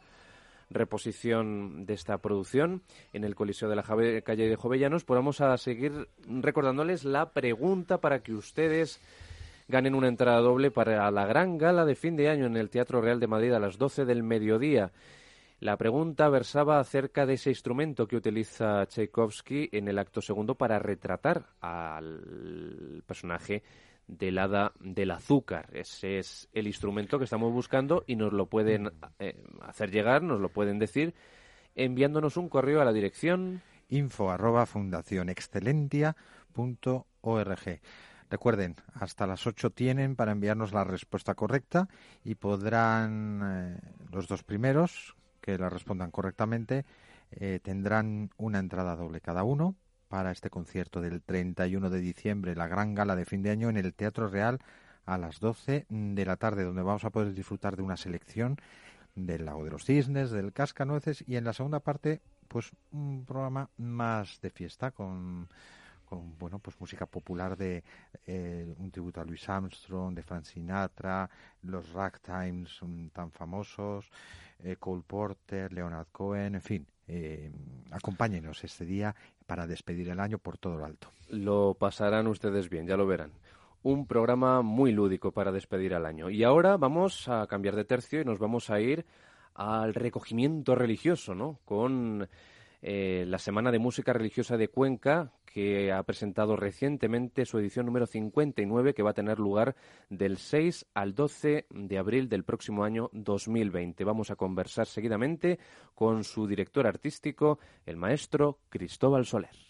reposición de esta producción en el Coliseo de la calle de Jovellanos. Pues vamos a seguir recordándoles la pregunta para que ustedes ganen una entrada doble para la gran gala de fin de año en el Teatro Real de Madrid a las 12 del mediodía. La pregunta versaba acerca de ese instrumento que utiliza Tchaikovsky en el acto segundo para retratar al personaje del hada del azúcar. Ese es el instrumento que estamos buscando y nos lo pueden eh, hacer llegar, nos lo pueden decir enviándonos un correo a la dirección info Recuerden, hasta las 8 tienen para enviarnos la respuesta correcta y podrán eh, los dos primeros que la respondan correctamente eh, tendrán una entrada doble cada uno para este concierto del 31 de diciembre, la gran gala de fin de año en el Teatro Real a las 12 de la tarde, donde vamos a poder disfrutar de una selección del Lago de los Cisnes, del Cascanueces y en la segunda parte, pues un programa más de fiesta con con bueno pues música popular de eh, un tributo a Louis Armstrong, de Frank Sinatra, los ragtimes tan famosos, eh, Cole Porter, Leonard Cohen, en fin, eh, acompáñenos este día para despedir el año por todo lo alto. Lo pasarán ustedes bien, ya lo verán. Un programa muy lúdico para despedir al año. Y ahora vamos a cambiar de tercio y nos vamos a ir al recogimiento religioso, ¿no? Con eh, la Semana de Música Religiosa de Cuenca, que ha presentado recientemente su edición número 59, que va a tener lugar del 6 al 12 de abril del próximo año 2020. Vamos a conversar seguidamente con su director artístico, el maestro Cristóbal Soler.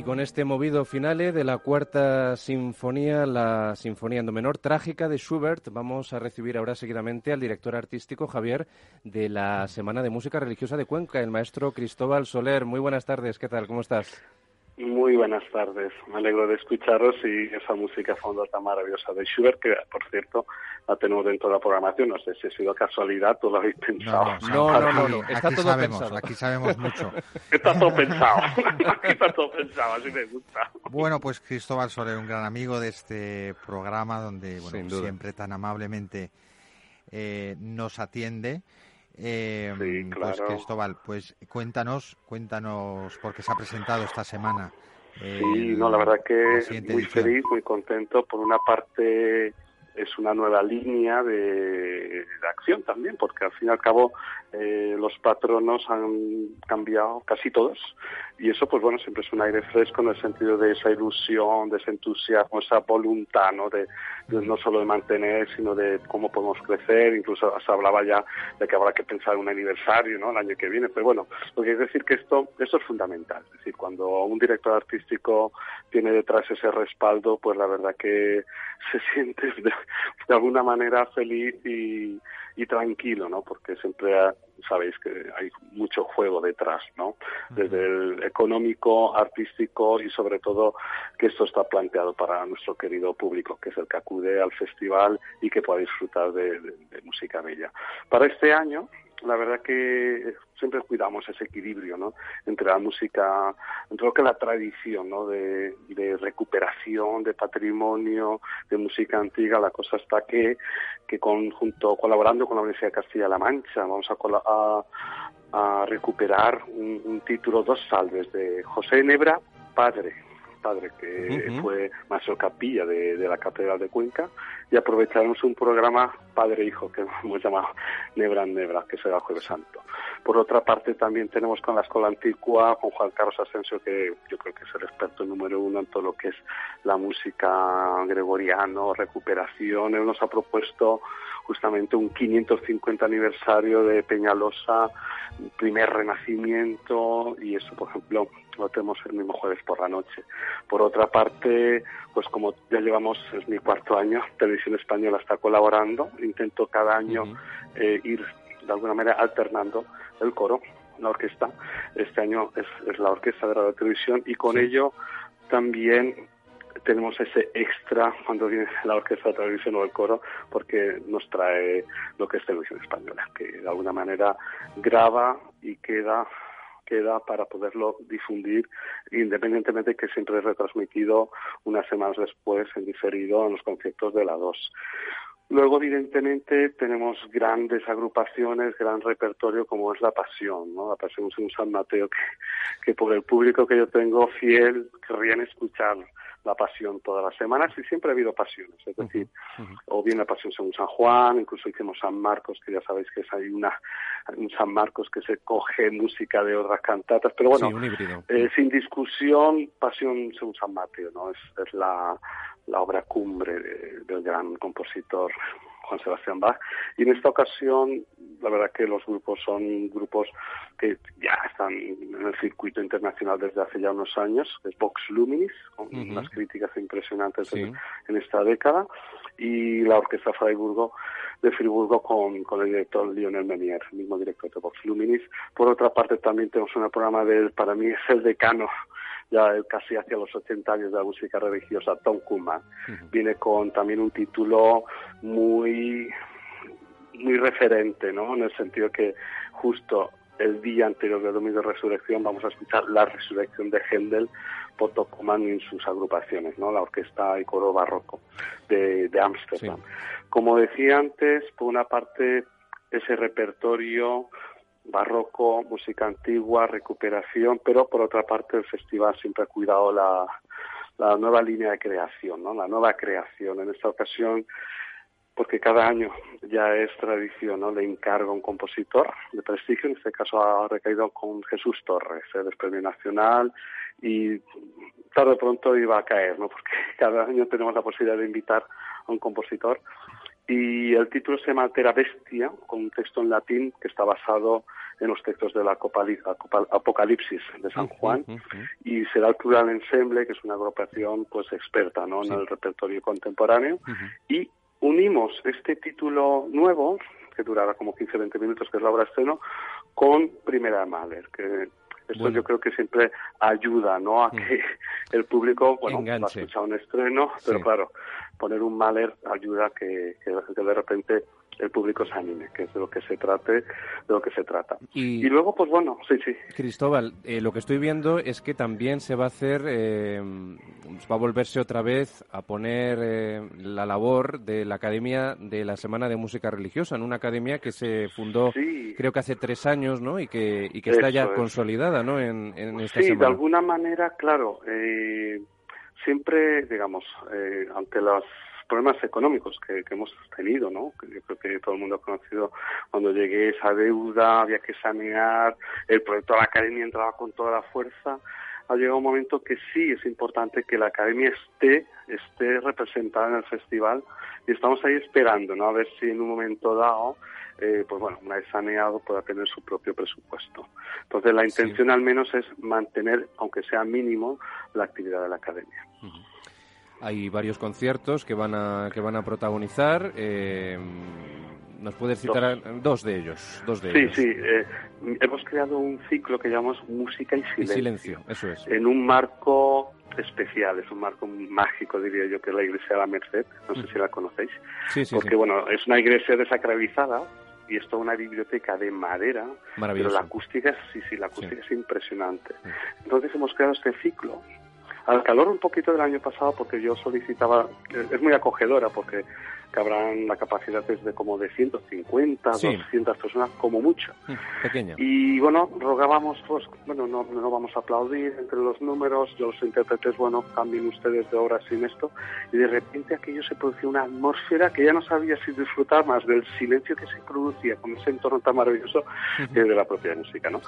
Y con este movido finale de la cuarta sinfonía, la Sinfonía en Do menor trágica de Schubert, vamos a recibir ahora seguidamente al director artístico Javier de la Semana de Música Religiosa de Cuenca, el maestro Cristóbal Soler. Muy buenas tardes, ¿qué tal? ¿Cómo estás? Muy buenas tardes, me alegro de escucharos y esa música fondo tan maravillosa de Schubert, que por cierto la tenemos dentro de la programación, no sé si ha sido casualidad, tú lo habéis pensado. No, no, no, está aquí todo sabemos, pensado. Aquí sabemos mucho. [laughs] está todo pensado, [laughs] aquí está todo pensado, así me gusta. Bueno, pues Cristóbal Soler, un gran amigo de este programa donde bueno, siempre tan amablemente eh, nos atiende. Eh, Sí, Pues claro. Cristóbal, pues cuéntanos, cuéntanos, porque se ha presentado esta semana. eh, Sí, no, la verdad que siguiente muy edición. feliz, muy contento. Por una parte es una nueva línea de, de acción también, porque al fin y al cabo eh, los patronos han cambiado casi todos y eso pues bueno siempre es un aire fresco en el sentido de esa ilusión, de ese entusiasmo, esa voluntad, ¿no? De, de no solo de mantener, sino de cómo podemos crecer. Incluso se hablaba ya de que habrá que pensar en un aniversario, ¿no? El año que viene. Pero bueno, lo que quiero decir que esto, esto es fundamental. Es decir, cuando un director artístico tiene detrás ese respaldo, pues la verdad que se [laughs] siente de, de alguna manera feliz y, y tranquilo, ¿no? Porque siempre ha- sabéis que hay mucho juego detrás, ¿no? Desde el económico, artístico y sobre todo que esto está planteado para nuestro querido público, que es el que acude al festival y que pueda disfrutar de, de- de música bella. Para este año, la verdad que siempre cuidamos ese equilibrio, ¿no? Entre la música, entre lo que es la tradición, ¿no? De, de recuperación, de patrimonio, de música antigua, la cosa está que, que con, junto, colaborando con la Universidad de Castilla-La Mancha, vamos a, a, a recuperar un título, dos salves de José Nebra, padre, padre que Ujú. fue maestro capilla de, de la Catedral de Cuenca, y aprovecharemos un programa padre-hijo que [laughs] hemos llamado Nebra en Nebra, que será el Jueves Santo. Por otra parte, también tenemos con la Escuela Antigua, con Juan Carlos Asensio, que yo creo que es el experto número uno en todo lo que es la música gregoriano, recuperación. Él nos ha propuesto justamente un 550 aniversario de Peñalosa, primer renacimiento, y eso, por ejemplo, lo tenemos el mismo jueves por la noche. Por otra parte, pues como ya llevamos, es mi cuarto año, Televisión Española está colaborando, intento cada año eh, ir de alguna manera alternando el coro, la orquesta. Este año es, es la orquesta de radio televisión y con ello también tenemos ese extra cuando viene la orquesta de televisión o el coro porque nos trae lo que es televisión española, que de alguna manera graba y queda queda para poderlo difundir independientemente que siempre es retransmitido unas semanas después en diferido en los conciertos de la 2. Luego, evidentemente, tenemos grandes agrupaciones, gran repertorio como es La Pasión, ¿no? La Pasión es un San Mateo que, que por el público que yo tengo fiel querrían escuchar La Pasión todas las semanas y siempre ha habido pasiones, es decir, o bien La Pasión según San Juan, incluso hicimos San Marcos, que ya sabéis que es hay una, un San Marcos que se coge música de otras cantatas, pero bueno, Sí, un eh, sin discusión, Pasión según San Mateo, ¿no? Es, es la, la obra cumbre de- del gran compositor Juan Sebastián Bach. Y en esta ocasión, la verdad que los grupos son grupos que ya están en el circuito internacional desde hace ya unos años, es Vox Luminis, con Ujú. unas críticas impresionantes Sí. en, en esta década, y la Orquesta Freiburgo de Friburgo con, con el director Lionel Menier, el mismo director de Vox Luminis. Por otra parte, también tenemos un programa de, para mí es el decano, ya casi hacia los 80 años de la música religiosa, Tom Kuhlman. Viene con también un título muy, muy referente, ¿no? En el sentido que justo el día anterior del Domingo de Resurrección vamos a escuchar la resurrección de Händel por Tom Kuhlman en sus agrupaciones, ¿no? La orquesta y coro barroco de, de Ámsterdam. Como decía antes, por una parte, ese repertorio barroco, música antigua, recuperación, pero por otra parte el festival siempre ha cuidado la, la nueva línea de creación, ¿no? La nueva creación. En esta ocasión, porque cada año ya es tradición, ¿no? Le encargo a un compositor de prestigio, en este caso ha recaído con Jesús Torres, ¿eh? del Premio Nacional, y tarde o pronto iba a caer, ¿no? Porque [laughs] cada año tenemos la posibilidad de invitar a un compositor y el título se llama Altera Bestia, con un texto en latín que está basado en los textos del Apocalipsis de San Juan y será el Plural Ensemble, que es una agrupación pues experta ¿no? en el repertorio contemporáneo y unimos este título nuevo que durará como 15-20 minutos, que es la obra estreno, con Primera Mahler, que esto yo creo que siempre ayuda, ¿no? A mm. que el público, bueno, va a escuchar un estreno, pero claro, poner un Mahler ayuda a que, que de repente el público se anime, que es de lo que se trate, de lo que se trata. Y, luego, pues bueno, sí, sí. Cristóbal, eh, lo que estoy viendo es que también se va a hacer, eh, va a volverse otra vez a poner eh, la labor de la Academia de la Semana de Música Religiosa, en una academia que se fundó creo que hace tres años, ¿no? Y que, y que está ya consolidada, ¿no? En, en esta sí, de alguna manera, claro. siempre, digamos, ante las problemas económicos que, hemos tenido, ¿no? yo creo que todo el mundo ha conocido cuando llegué esa deuda, había que sanear, el proyecto de la academia entraba con toda la fuerza. Ha llegado un momento que sí es importante que la academia esté, esté representada en el festival y estamos ahí esperando, ¿no? A ver si en un momento dado eh, pues bueno, una vez saneado pueda tener su propio presupuesto. Entonces la intención al menos es mantener, aunque sea mínimo, la actividad de la academia. Hay varios conciertos que van a, que van a protagonizar. Eh, ¿Nos puedes citar dos, de ellos? Dos de sí, sí. Eh, hemos creado un ciclo que llamamos Música y Silencio. silencio, eso es. En un marco especial, es un marco mágico, diría yo, que es la Iglesia de la Merced. No sé si la conocéis. Sí, sí. Porque, bueno, es una iglesia desacralizada y es toda una biblioteca de madera. Pero la acústica, sí, sí, la acústica es impresionante. Entonces hemos creado este ciclo al calor un poquito del año pasado porque yo solicitaba, es muy acogedora porque que habrán la capacidad de como de 150, 200 personas como mucho. Mm, pequeña. Y bueno, rogábamos, pues, bueno, no, no vamos a aplaudir entre los números, los intérpretes, bueno, cambien ustedes de obra sin esto, y de repente aquello se producía una atmósfera que ya no sabía si disfrutar más del silencio que se producía con ese entorno tan maravilloso que de la propia música, ¿no?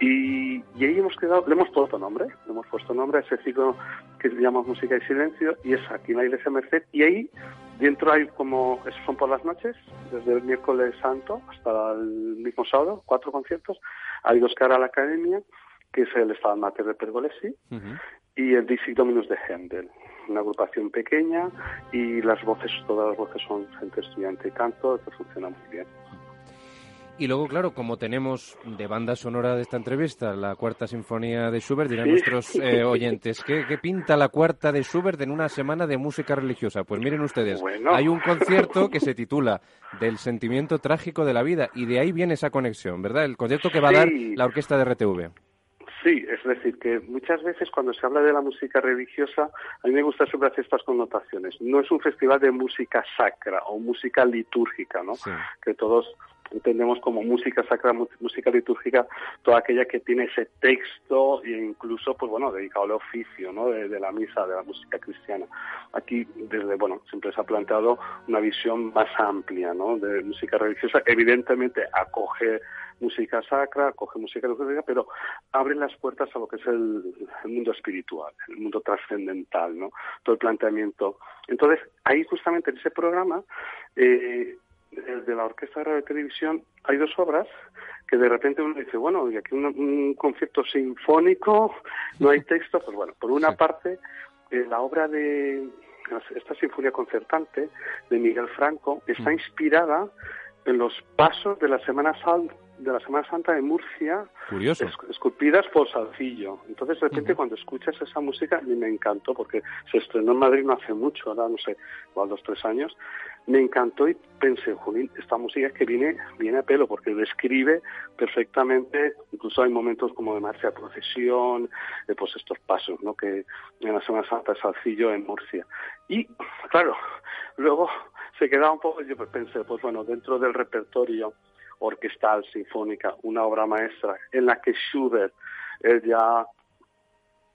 Y, y ahí hemos quedado, le hemos puesto nombre, le hemos puesto nombre a ese ciclo que se llama Música y Silencio, y es aquí en la Iglesia Merced, y ahí Dentro hay como, son por las noches, desde el miércoles santo hasta el mismo sábado, cuatro conciertos. Hay dos caras a la academia, que es el Estado Mater de Pergolesi y el Dixie Dominus de Händel. Una agrupación pequeña y las voces, todas las voces son gente estudiante y canto, que funciona muy bien. Y luego, claro, como tenemos de banda sonora de esta entrevista la cuarta sinfonía de Schubert, dirán nuestros eh, [laughs] oyentes, ¿qué, pinta la cuarta de Schubert en una semana de música religiosa? Pues miren ustedes, hay un concierto que se titula Del sentimiento trágico de la vida y de ahí viene esa conexión, ¿verdad? El concierto que va a dar la orquesta de RTV. Sí, es decir, que muchas veces cuando se habla de la música religiosa, a mí me gusta siempre hacer estas connotaciones. No es un festival de música sacra o música litúrgica, ¿no? Que todos entendemos como música sacra, música litúrgica, toda aquella que tiene ese texto e incluso, pues bueno, dedicado al oficio, ¿no? De, la misa, de la música cristiana. Aquí, desde, bueno, siempre se ha planteado una visión más amplia, ¿no? De música religiosa. Evidentemente acoge música sacra, acoge música litúrgica, pero abre las puertas a lo que es el, mundo espiritual, el mundo trascendental, ¿no? Todo el planteamiento. Entonces, ahí justamente en ese programa, eh, de la Orquesta de Radio Televisión hay dos obras que de repente uno dice, bueno, y aquí un, concierto sinfónico, no hay [laughs] texto, pues bueno, por una parte, eh, la obra de esta sinfonía concertante de Miguel Franco está inspirada en los pasos de la Semana Santa de la Semana Santa de Murcia, esculpidas por Salcillo. Entonces, de repente, cuando escuchas esa música, a mí me encantó, porque se estrenó en Madrid no hace mucho, ahora no sé, igual dos, tres años, me encantó y pensé, Junín, esta música es que viene, viene a pelo, porque describe perfectamente, incluso hay momentos como de marcha a procesión, de pues estos pasos, ¿no? Que en la Semana Santa de Salcillo en Murcia. Y, claro, luego se quedaba un poco, yo pensé, pues bueno, dentro del repertorio orquestal, sinfónica, una obra maestra, en la que Schubert, él ya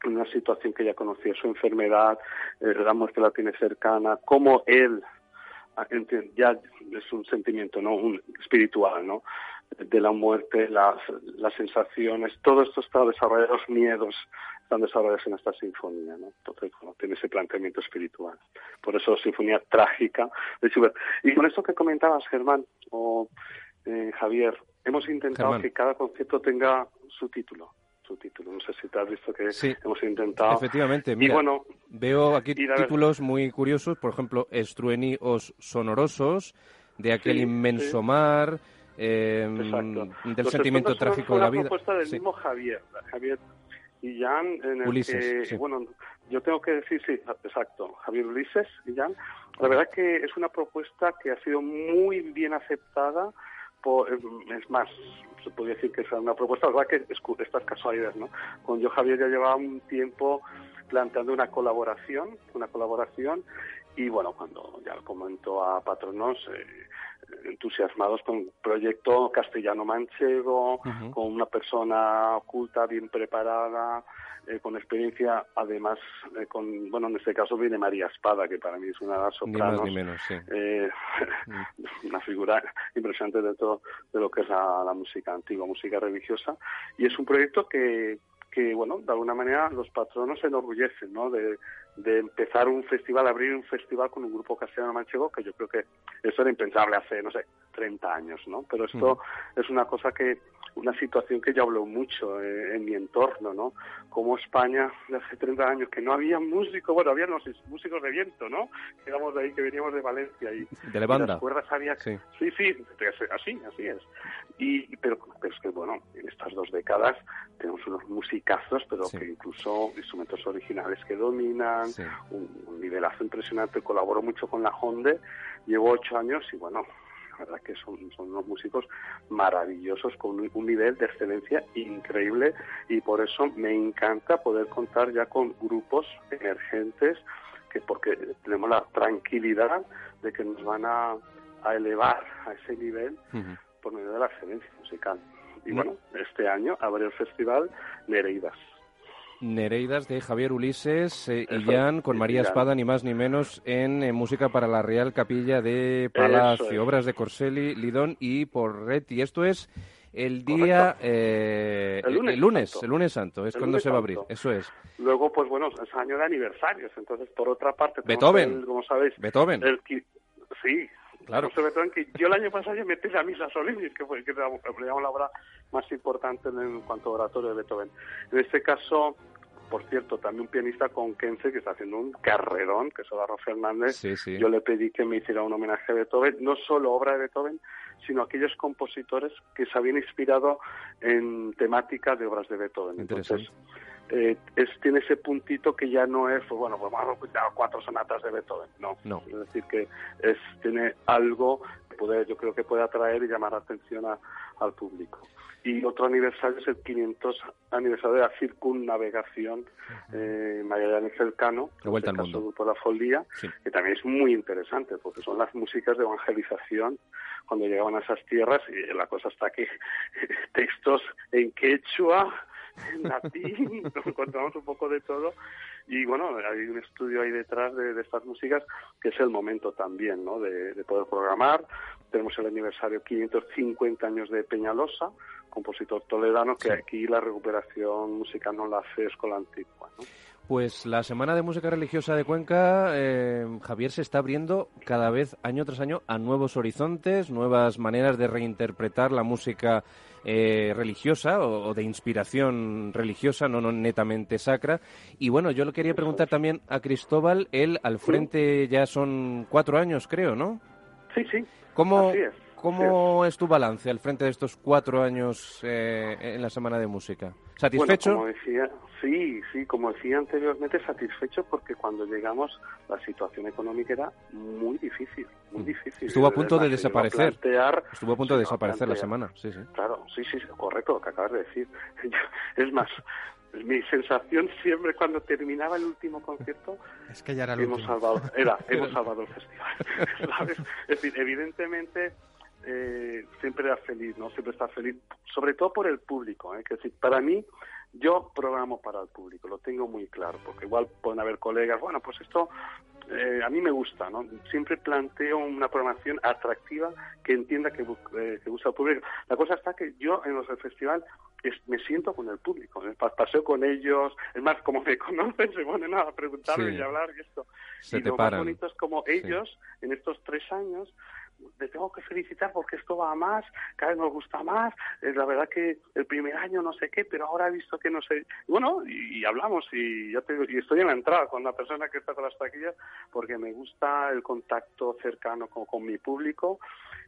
una situación que ya conocía su enfermedad, eh, la muerte la tiene cercana, como él ah, ya es un sentimiento no un espiritual no de la muerte las, las sensaciones todo esto está desarrollado los miedos están desarrollados en esta sinfonía no entonces tiene ese planteamiento espiritual. Por eso sinfonía trágica de Schubert. Y con esto que comentabas Germán o eh, Javier, hemos intentado que cada concierto tenga su título su título. No sé si te has visto que hemos intentado. Efectivamente, mira, bueno, veo aquí títulos muy curiosos, por ejemplo, Estrueni os sonorosos, de aquel inmenso mar, eh, del sentimiento trágico de la vida. Es una propuesta del mismo Javier, Javier y Jan, en el Ulises, que, bueno, yo tengo que decir, sí, exacto, Javier Ulises y Jan. La verdad que es una propuesta que ha sido muy bien aceptada por, es más, se podría decir que es una propuesta, verdad que estas casualidades, ¿no? Con yo Javier ya llevaba un tiempo planteando una colaboración, una colaboración, y bueno, cuando ya lo comentó a Patronos, eh, entusiasmados con un proyecto castellano-manchego, con una persona oculta, bien preparada, eh, con experiencia, además, eh, con, bueno, en este caso viene María Espada, que para mí es una de las sopranos. Ni más ni menos, sí. Eh, mm. [laughs] una figura impresionante de todo de lo que es la, música antigua, música religiosa. Y es un proyecto que, que, bueno, de alguna manera los patronos se enorgullecen, ¿no? De, de empezar un festival, abrir un festival con un grupo castellano manchego, que yo creo que eso era impensable hace, no sé, 30 años, ¿no? Pero esto es una cosa que, una situación que yo hablo mucho eh, en mi entorno, ¿no? Como España, hace 30 años, que no había músicos, bueno, había los músicos de viento, ¿no? Que de ahí, que veníamos de Valencia y, de la banda. las cuerdas había... Sí, sí, sí así, así es. Y, pero, pero es que, bueno, en estas dos décadas tenemos unos musicazos, pero que incluso instrumentos originales que dominan, un, nivelazo impresionante, colaboro mucho con la Honde, llevo ocho años y bueno, la verdad que son, son unos músicos maravillosos con un, nivel de excelencia increíble y por eso me encanta poder contar ya con grupos emergentes que porque tenemos la tranquilidad de que nos van a, elevar a ese nivel por medio de la excelencia musical. Y bueno, este año habrá el festival Nereidas. Nereidas de Javier Ulises eh, y Jan con María Espada, ni más ni menos, en eh, música para la Real Capilla de Palacio, obras de Corselli, Lidón y Porretti. Esto es el día eh, el, lunes, el lunes, santo, es cuando se va a abrir, eso es. Luego, pues bueno, es año de aniversarios, entonces por otra parte, Beethoven, como sabéis, Beethoven, sí, Claro. que yo el año pasado ya metí la misa solemnis, que fue que la, la obra más importante en, cuanto a oratorio de Beethoven. En este caso, por cierto, también un pianista con Kense que está haciendo un carrerón, que es Rafa Fernández. Yo le pedí que me hiciera un homenaje a Beethoven, no solo obra de Beethoven, sino aquellos compositores que se habían inspirado en temáticas de obras de Beethoven. Entonces, eh, es, tiene ese puntito que ya no es, pues bueno, pues vamos a cuatro sonatas de Beethoven. No, no. Es decir, que es, tiene algo que puede, yo creo que puede atraer y llamar la atención al público. Y otro aniversario es el 500 aniversario de la circunnavegación eh, Magallanes Cercano, de vuelta al mundo. por la Folía, que también es muy interesante porque son las músicas de evangelización cuando llegaban a esas tierras y la cosa está que [laughs] textos en quechua, [laughs] latín, nos encontramos un poco de todo. Y bueno, hay un estudio ahí detrás de, estas músicas que es el momento también ¿no? de, poder programar. Tenemos el aniversario 550 años de Peñalosa, compositor toledano, que aquí la recuperación musical no la hace escuela antigua. ¿no? Pues la Semana de Música Religiosa de Cuenca, eh, Javier, se está abriendo cada vez año tras año a nuevos horizontes, nuevas maneras de reinterpretar la música eh, religiosa o, de inspiración religiosa, no, netamente sacra. Y bueno, yo le quería preguntar también a Cristóbal, él al frente ya son cuatro años, creo, ¿no? Sí, sí. ¿Cómo, ¿Cómo es tu balance al frente de estos cuatro años eh, en la Semana de Música? ¿Satisfecho? como decía, sí, sí, como decía anteriormente, satisfecho porque cuando llegamos la situación económica era muy difícil, muy mm. difícil. Estuvo a punto de desaparecer. Estuvo a punto de desaparecer la semana, sí, sí. Claro, sí, sí, correcto lo que acabas de decir. [laughs] Es más, mi sensación siempre cuando terminaba el último concierto [laughs] es que ya era hemos salvado era [laughs] hemos salvado el festival es decir evidentemente eh, siempre era feliz, ¿no? Siempre está feliz, sobre todo por el público, ¿eh? Que decir, para mí, yo programo para el público, lo tengo muy claro, porque igual pueden haber colegas, bueno, pues esto eh, a mí me gusta, ¿no? Siempre planteo una programación atractiva que entienda que, eh, que gusta al público. La cosa está que yo en los del festival me siento con el público, paseo con ellos, es más, como me [laughs] conocen, se ponen a preguntarme y hablar y esto. Se y lo más bonito es como ellos, en estos tres años, te tengo que felicitar porque esto va más, cada vez nos gusta más, la verdad que el primer año no sé qué, pero ahora he visto que no sé, bueno, y, hablamos y ya te y estoy en la entrada con la persona que está con las taquillas porque me gusta el contacto cercano con mi público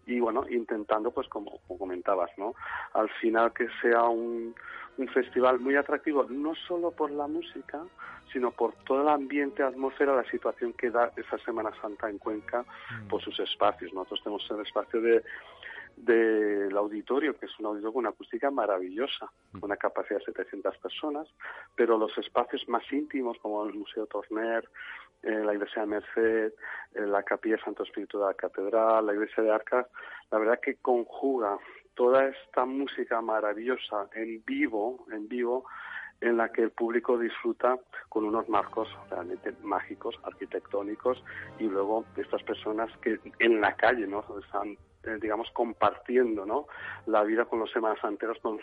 y bueno, intentando pues como, como comentabas, ¿no? Al final que sea un, un festival muy atractivo, no solo por la música, sino por todo el ambiente, atmósfera, la situación que da esa Semana Santa en Cuenca mm. por sus espacios. Nosotros tenemos el espacio de del auditorio, que es un auditorio con una acústica maravillosa, con una capacidad de 700 personas, pero los espacios más íntimos, como el Museo Torner, eh, la Iglesia de Merced, la Capilla Santo Espíritu de la Catedral, la Iglesia de Arcas, la verdad que conjuga toda esta música maravillosa en vivo, en vivo, en la que el público disfruta con unos marcos realmente mágicos, arquitectónicos, y luego estas personas que en la calle, ¿no? Están eh, digamos, compartiendo ¿no? la vida con los semanas con,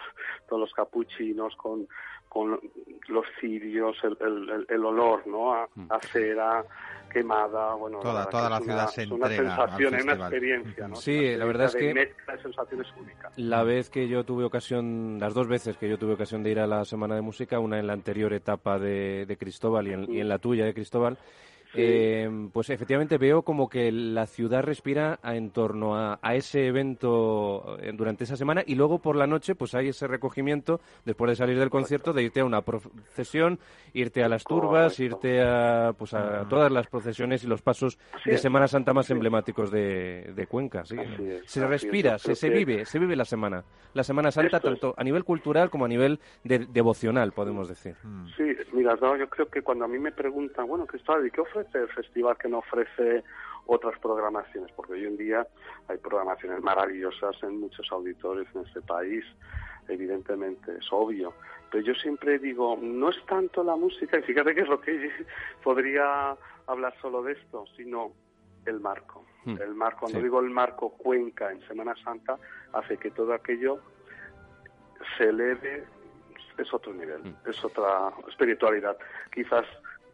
con los capuchinos, con, con los cirios, el, el, el olor ¿no? a, mm. cera quemada. Bueno, toda, toda la ciudad se una sensación, una experiencia. ¿no? Sí, la verdad es que mezcla de sensaciones única. La vez que yo tuve ocasión, las dos veces que yo tuve ocasión de ir a la Semana de Música, una en la anterior etapa de, de Cristóbal y en, y en la tuya de Cristóbal, eh, pues efectivamente veo como que la ciudad respira en torno a, ese evento eh, durante esa semana y luego por la noche pues hay ese recogimiento después de salir del concierto de irte a una procesión, irte a las turbas, irte a pues a todas las procesiones y los pasos de Semana Santa más emblemáticos de, Cuenca. se respira, se, se vive, se vive la semana, la Semana Santa tanto a nivel cultural como a nivel devocional podemos decir. Sí, mira, yo creo que cuando a mí me preguntan, bueno, Cristóbal, ¿y qué ofrece el festival que no ofrece otras programaciones, porque hoy en día hay programaciones maravillosas en muchos auditorios en este país, evidentemente, es obvio. Pero yo siempre digo, no es tanto la música, y fíjate que es lo que [laughs] podría hablar solo de esto, sino el marco. Hmm. El marco, cuando digo el marco Cuenca en Semana Santa, hace que todo aquello se eleve, es otro nivel, hmm. es otra espiritualidad. Quizás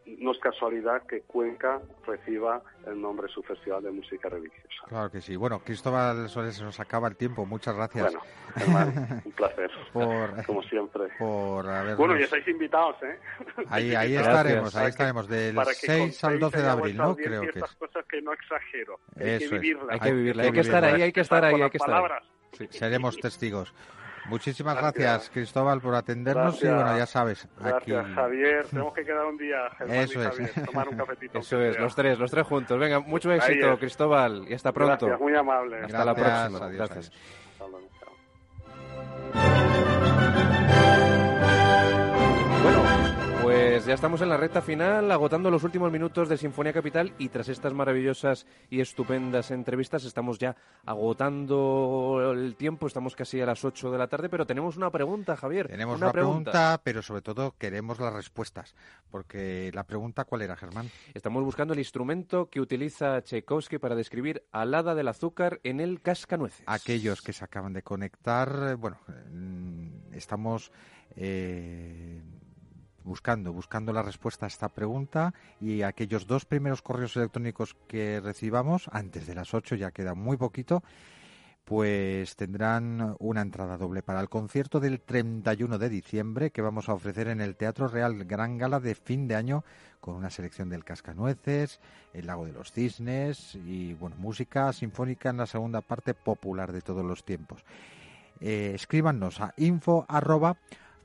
no es casualidad que Cuenca reciba el nombre de su festival de música religiosa. Claro que sí. Bueno, Cristóbal Soles, se nos acaba el tiempo. Muchas gracias. Bueno, un placer. [laughs] como siempre. Por Bueno, ya estáis invitados, ¿eh? Ahí, ahí estaremos, ahí estaremos. Del 6 al 12 de abril, ¿no? Creo que es. cosas que no exagero. Hay que vivirlas. Hay que vivirlas. Hay que estar ahí, hay que estar ahí, hay que estar. Sí, seremos testigos. Muchísimas gracias. Cristóbal, por atendernos y bueno, ya sabes. Gracias, Javier. Tenemos que quedar un día, Eso es. tomar un cafetito. [laughs] Eso es, los tres, los tres juntos. Venga, mucho éxito, Cristóbal, y hasta pronto. Gracias, muy amable. Hasta la próxima. gracias. Pues ya estamos en la recta final, agotando los últimos minutos de Sinfonía Capital y tras estas maravillosas y estupendas entrevistas estamos ya agotando el tiempo, estamos casi a las 8 de la tarde, pero tenemos una pregunta, Javier. Tenemos una, pregunta, pero sobre todo queremos las respuestas, porque la pregunta ¿cuál era, Germán? Estamos buscando el instrumento que utiliza Tchaikovsky para describir al hada del azúcar en el cascanueces. Aquellos que se acaban de conectar, bueno, mm, estamos... Eh, buscando, buscando la respuesta a esta pregunta y aquellos dos primeros correos electrónicos que recibamos antes de las 8, ya queda muy poquito, pues tendrán una entrada doble para el concierto del 31 de diciembre que vamos a ofrecer en el Teatro Real Gran Gala de fin de año con una selección del Cascanueces, el Lago de los Cisnes y bueno, música sinfónica en la segunda parte popular de todos los tiempos. Eh, escríbanos a info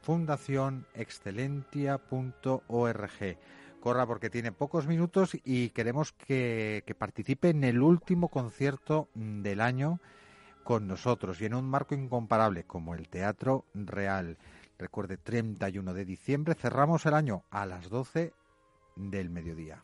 fundacionexcelentia.org. Corra porque tiene pocos minutos y queremos que, que participe en el último concierto del año con nosotros y en un marco incomparable como el Teatro Real. Recuerde, 31 de diciembre cerramos el año a las 12 del mediodía.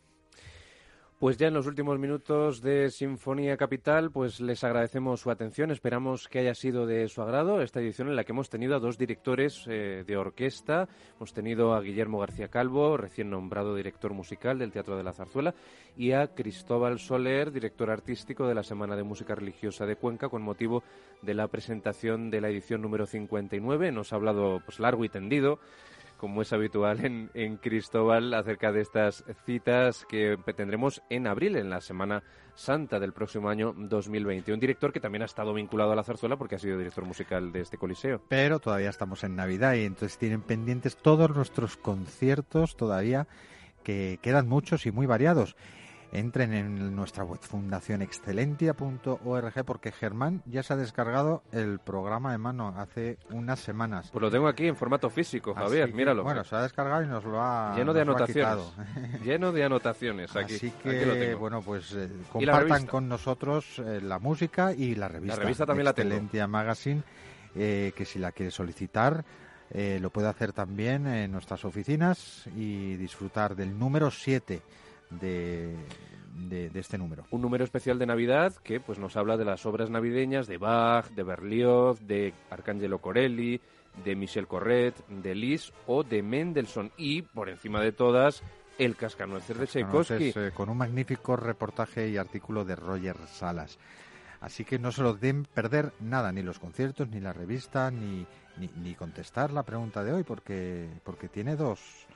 Pues ya en los últimos minutos de Sinfonía Capital, pues les agradecemos su atención. Esperamos que haya sido de su agrado esta edición en la que hemos tenido a dos directores eh, de orquesta. Hemos tenido a Guillermo García Calvo, recién nombrado director musical del Teatro de la Zarzuela, y a Cristóbal Soler, director artístico de la Semana de Música Religiosa de Cuenca, con motivo de la presentación de la edición número 59. Nos ha hablado pues largo y tendido como es habitual en, en Cristóbal, acerca de estas citas que tendremos en abril, en la Semana Santa del próximo año 2020. Un director que también ha estado vinculado a la zarzuela porque ha sido director musical de este coliseo. Pero todavía estamos en Navidad y entonces tienen pendientes todos nuestros conciertos todavía, que quedan muchos y muy variados entren en nuestra web fundacionexcelentia.org porque Germán ya se ha descargado el programa de mano hace unas semanas. Pues lo tengo aquí en formato físico, Javier, míralo. Bueno, se ha descargado y nos lo ha Lleno de anotaciones. [laughs] Lleno de anotaciones aquí. Así que, bueno, pues eh, compartan con nosotros eh, la música y la revista. La revista también la tengo. Excelentia Magazine, eh, que si la quiere solicitar... lo puede hacer también en nuestras oficinas y disfrutar del número 7 de, de, este número. Un número especial de Navidad que pues nos habla de las obras navideñas de Bach, de Berlioz, de Arcangelo Corelli, de Michel Corret, de Lis o de Mendelssohn y, por encima de todas, el Cascanueces de Tchaikovsky. Eh, con un magnífico reportaje y artículo de Roger Salas. Así que no se lo den perder nada, ni los conciertos, ni la revista, ni, ni, ni contestar la pregunta de hoy, porque, porque tiene dos,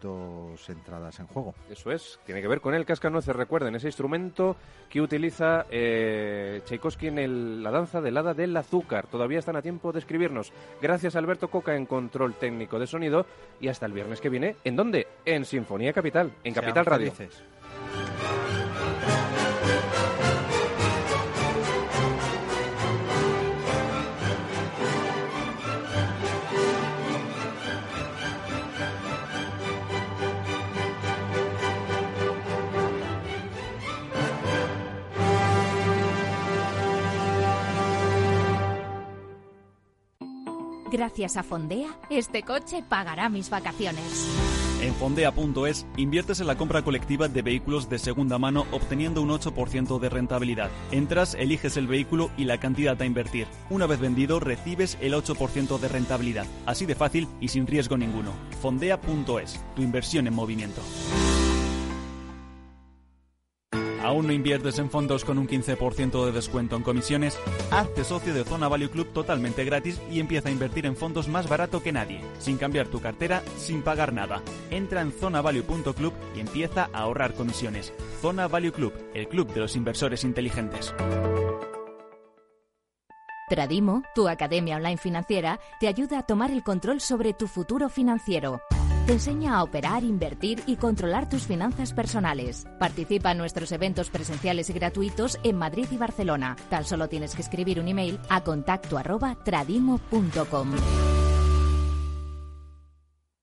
dos entradas en juego. Eso es, tiene que ver con el cascanueces. Recuerden, ese instrumento que utiliza eh, Tchaikovsky en la danza del hada del azúcar. Todavía están a tiempo de escribirnos. Gracias Alberto Coca en control técnico de sonido. Y hasta el viernes que viene, ¿en dónde? En Sinfonía Capital, en Capital Radio. Gracias a Fondea, este coche pagará mis vacaciones. En fondea.es inviertes en la compra colectiva de vehículos de segunda mano obteniendo un 8% de rentabilidad. Entras, eliges el vehículo y la cantidad a invertir. Una vez vendido recibes el 8% de rentabilidad. Así de fácil y sin riesgo ninguno. Fondea.es, tu inversión en movimiento. ¿Aún no inviertes en fondos con un 15% de descuento en comisiones? Hazte socio de Zona Value Club totalmente gratis y empieza a invertir en fondos más barato que nadie, sin cambiar tu cartera, sin pagar nada. Entra en zonavalue.club y empieza a ahorrar comisiones. Zona Value Club, el club de los inversores inteligentes. Tradimo, tu academia online financiera, te ayuda a tomar el control sobre tu futuro financiero. Te enseña a operar, invertir y controlar tus finanzas personales. Participa en nuestros eventos presenciales y gratuitos en Madrid y Barcelona. Tan solo tienes que escribir un email a contacto arroba tradimo.com.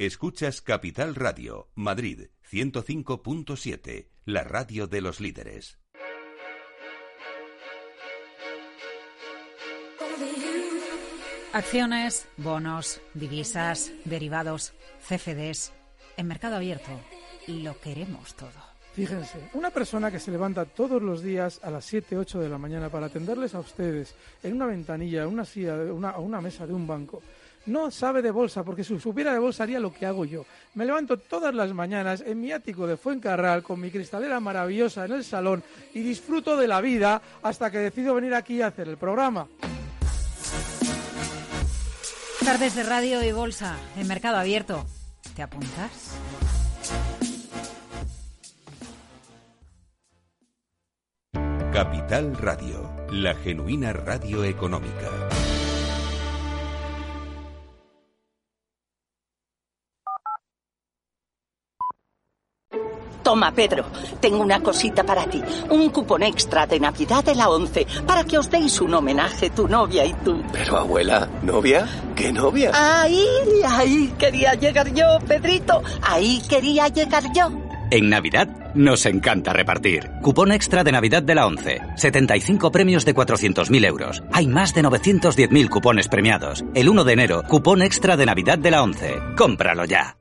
Escuchas Capital Radio, Madrid 105.7, la radio de los líderes. Acciones, bonos, divisas, derivados, CFDs. En mercado abierto, lo queremos todo. Fíjense, una persona que se levanta todos los días a las 7, 8 de la mañana para atenderles a ustedes en una ventanilla, una silla, una, una mesa de un banco no sabe de bolsa, porque si supiera de bolsa haría lo que hago yo. Me levanto todas las mañanas en mi ático de Fuencarral con mi cristalera maravillosa en el salón y disfruto de la vida hasta que decido venir aquí a hacer el programa. Tardes de radio y bolsa en mercado abierto. ¿Te apuntas? Capital Radio, la genuina radio económica. Toma, Pedro, tengo una cosita para ti. Un cupón extra de Navidad de la 11 para que os deis un homenaje tu novia y tú. Pero abuela, ¿novia? ¿Qué novia? Ahí, ahí quería llegar yo, Pedrito. Ahí quería llegar yo. En Navidad nos encanta repartir. Cupón extra de Navidad de la 11. 75 premios de 400.000 euros. Hay más de 910.000 cupones premiados. El 1 de enero, cupón extra de Navidad de la 11. Cómpralo ya.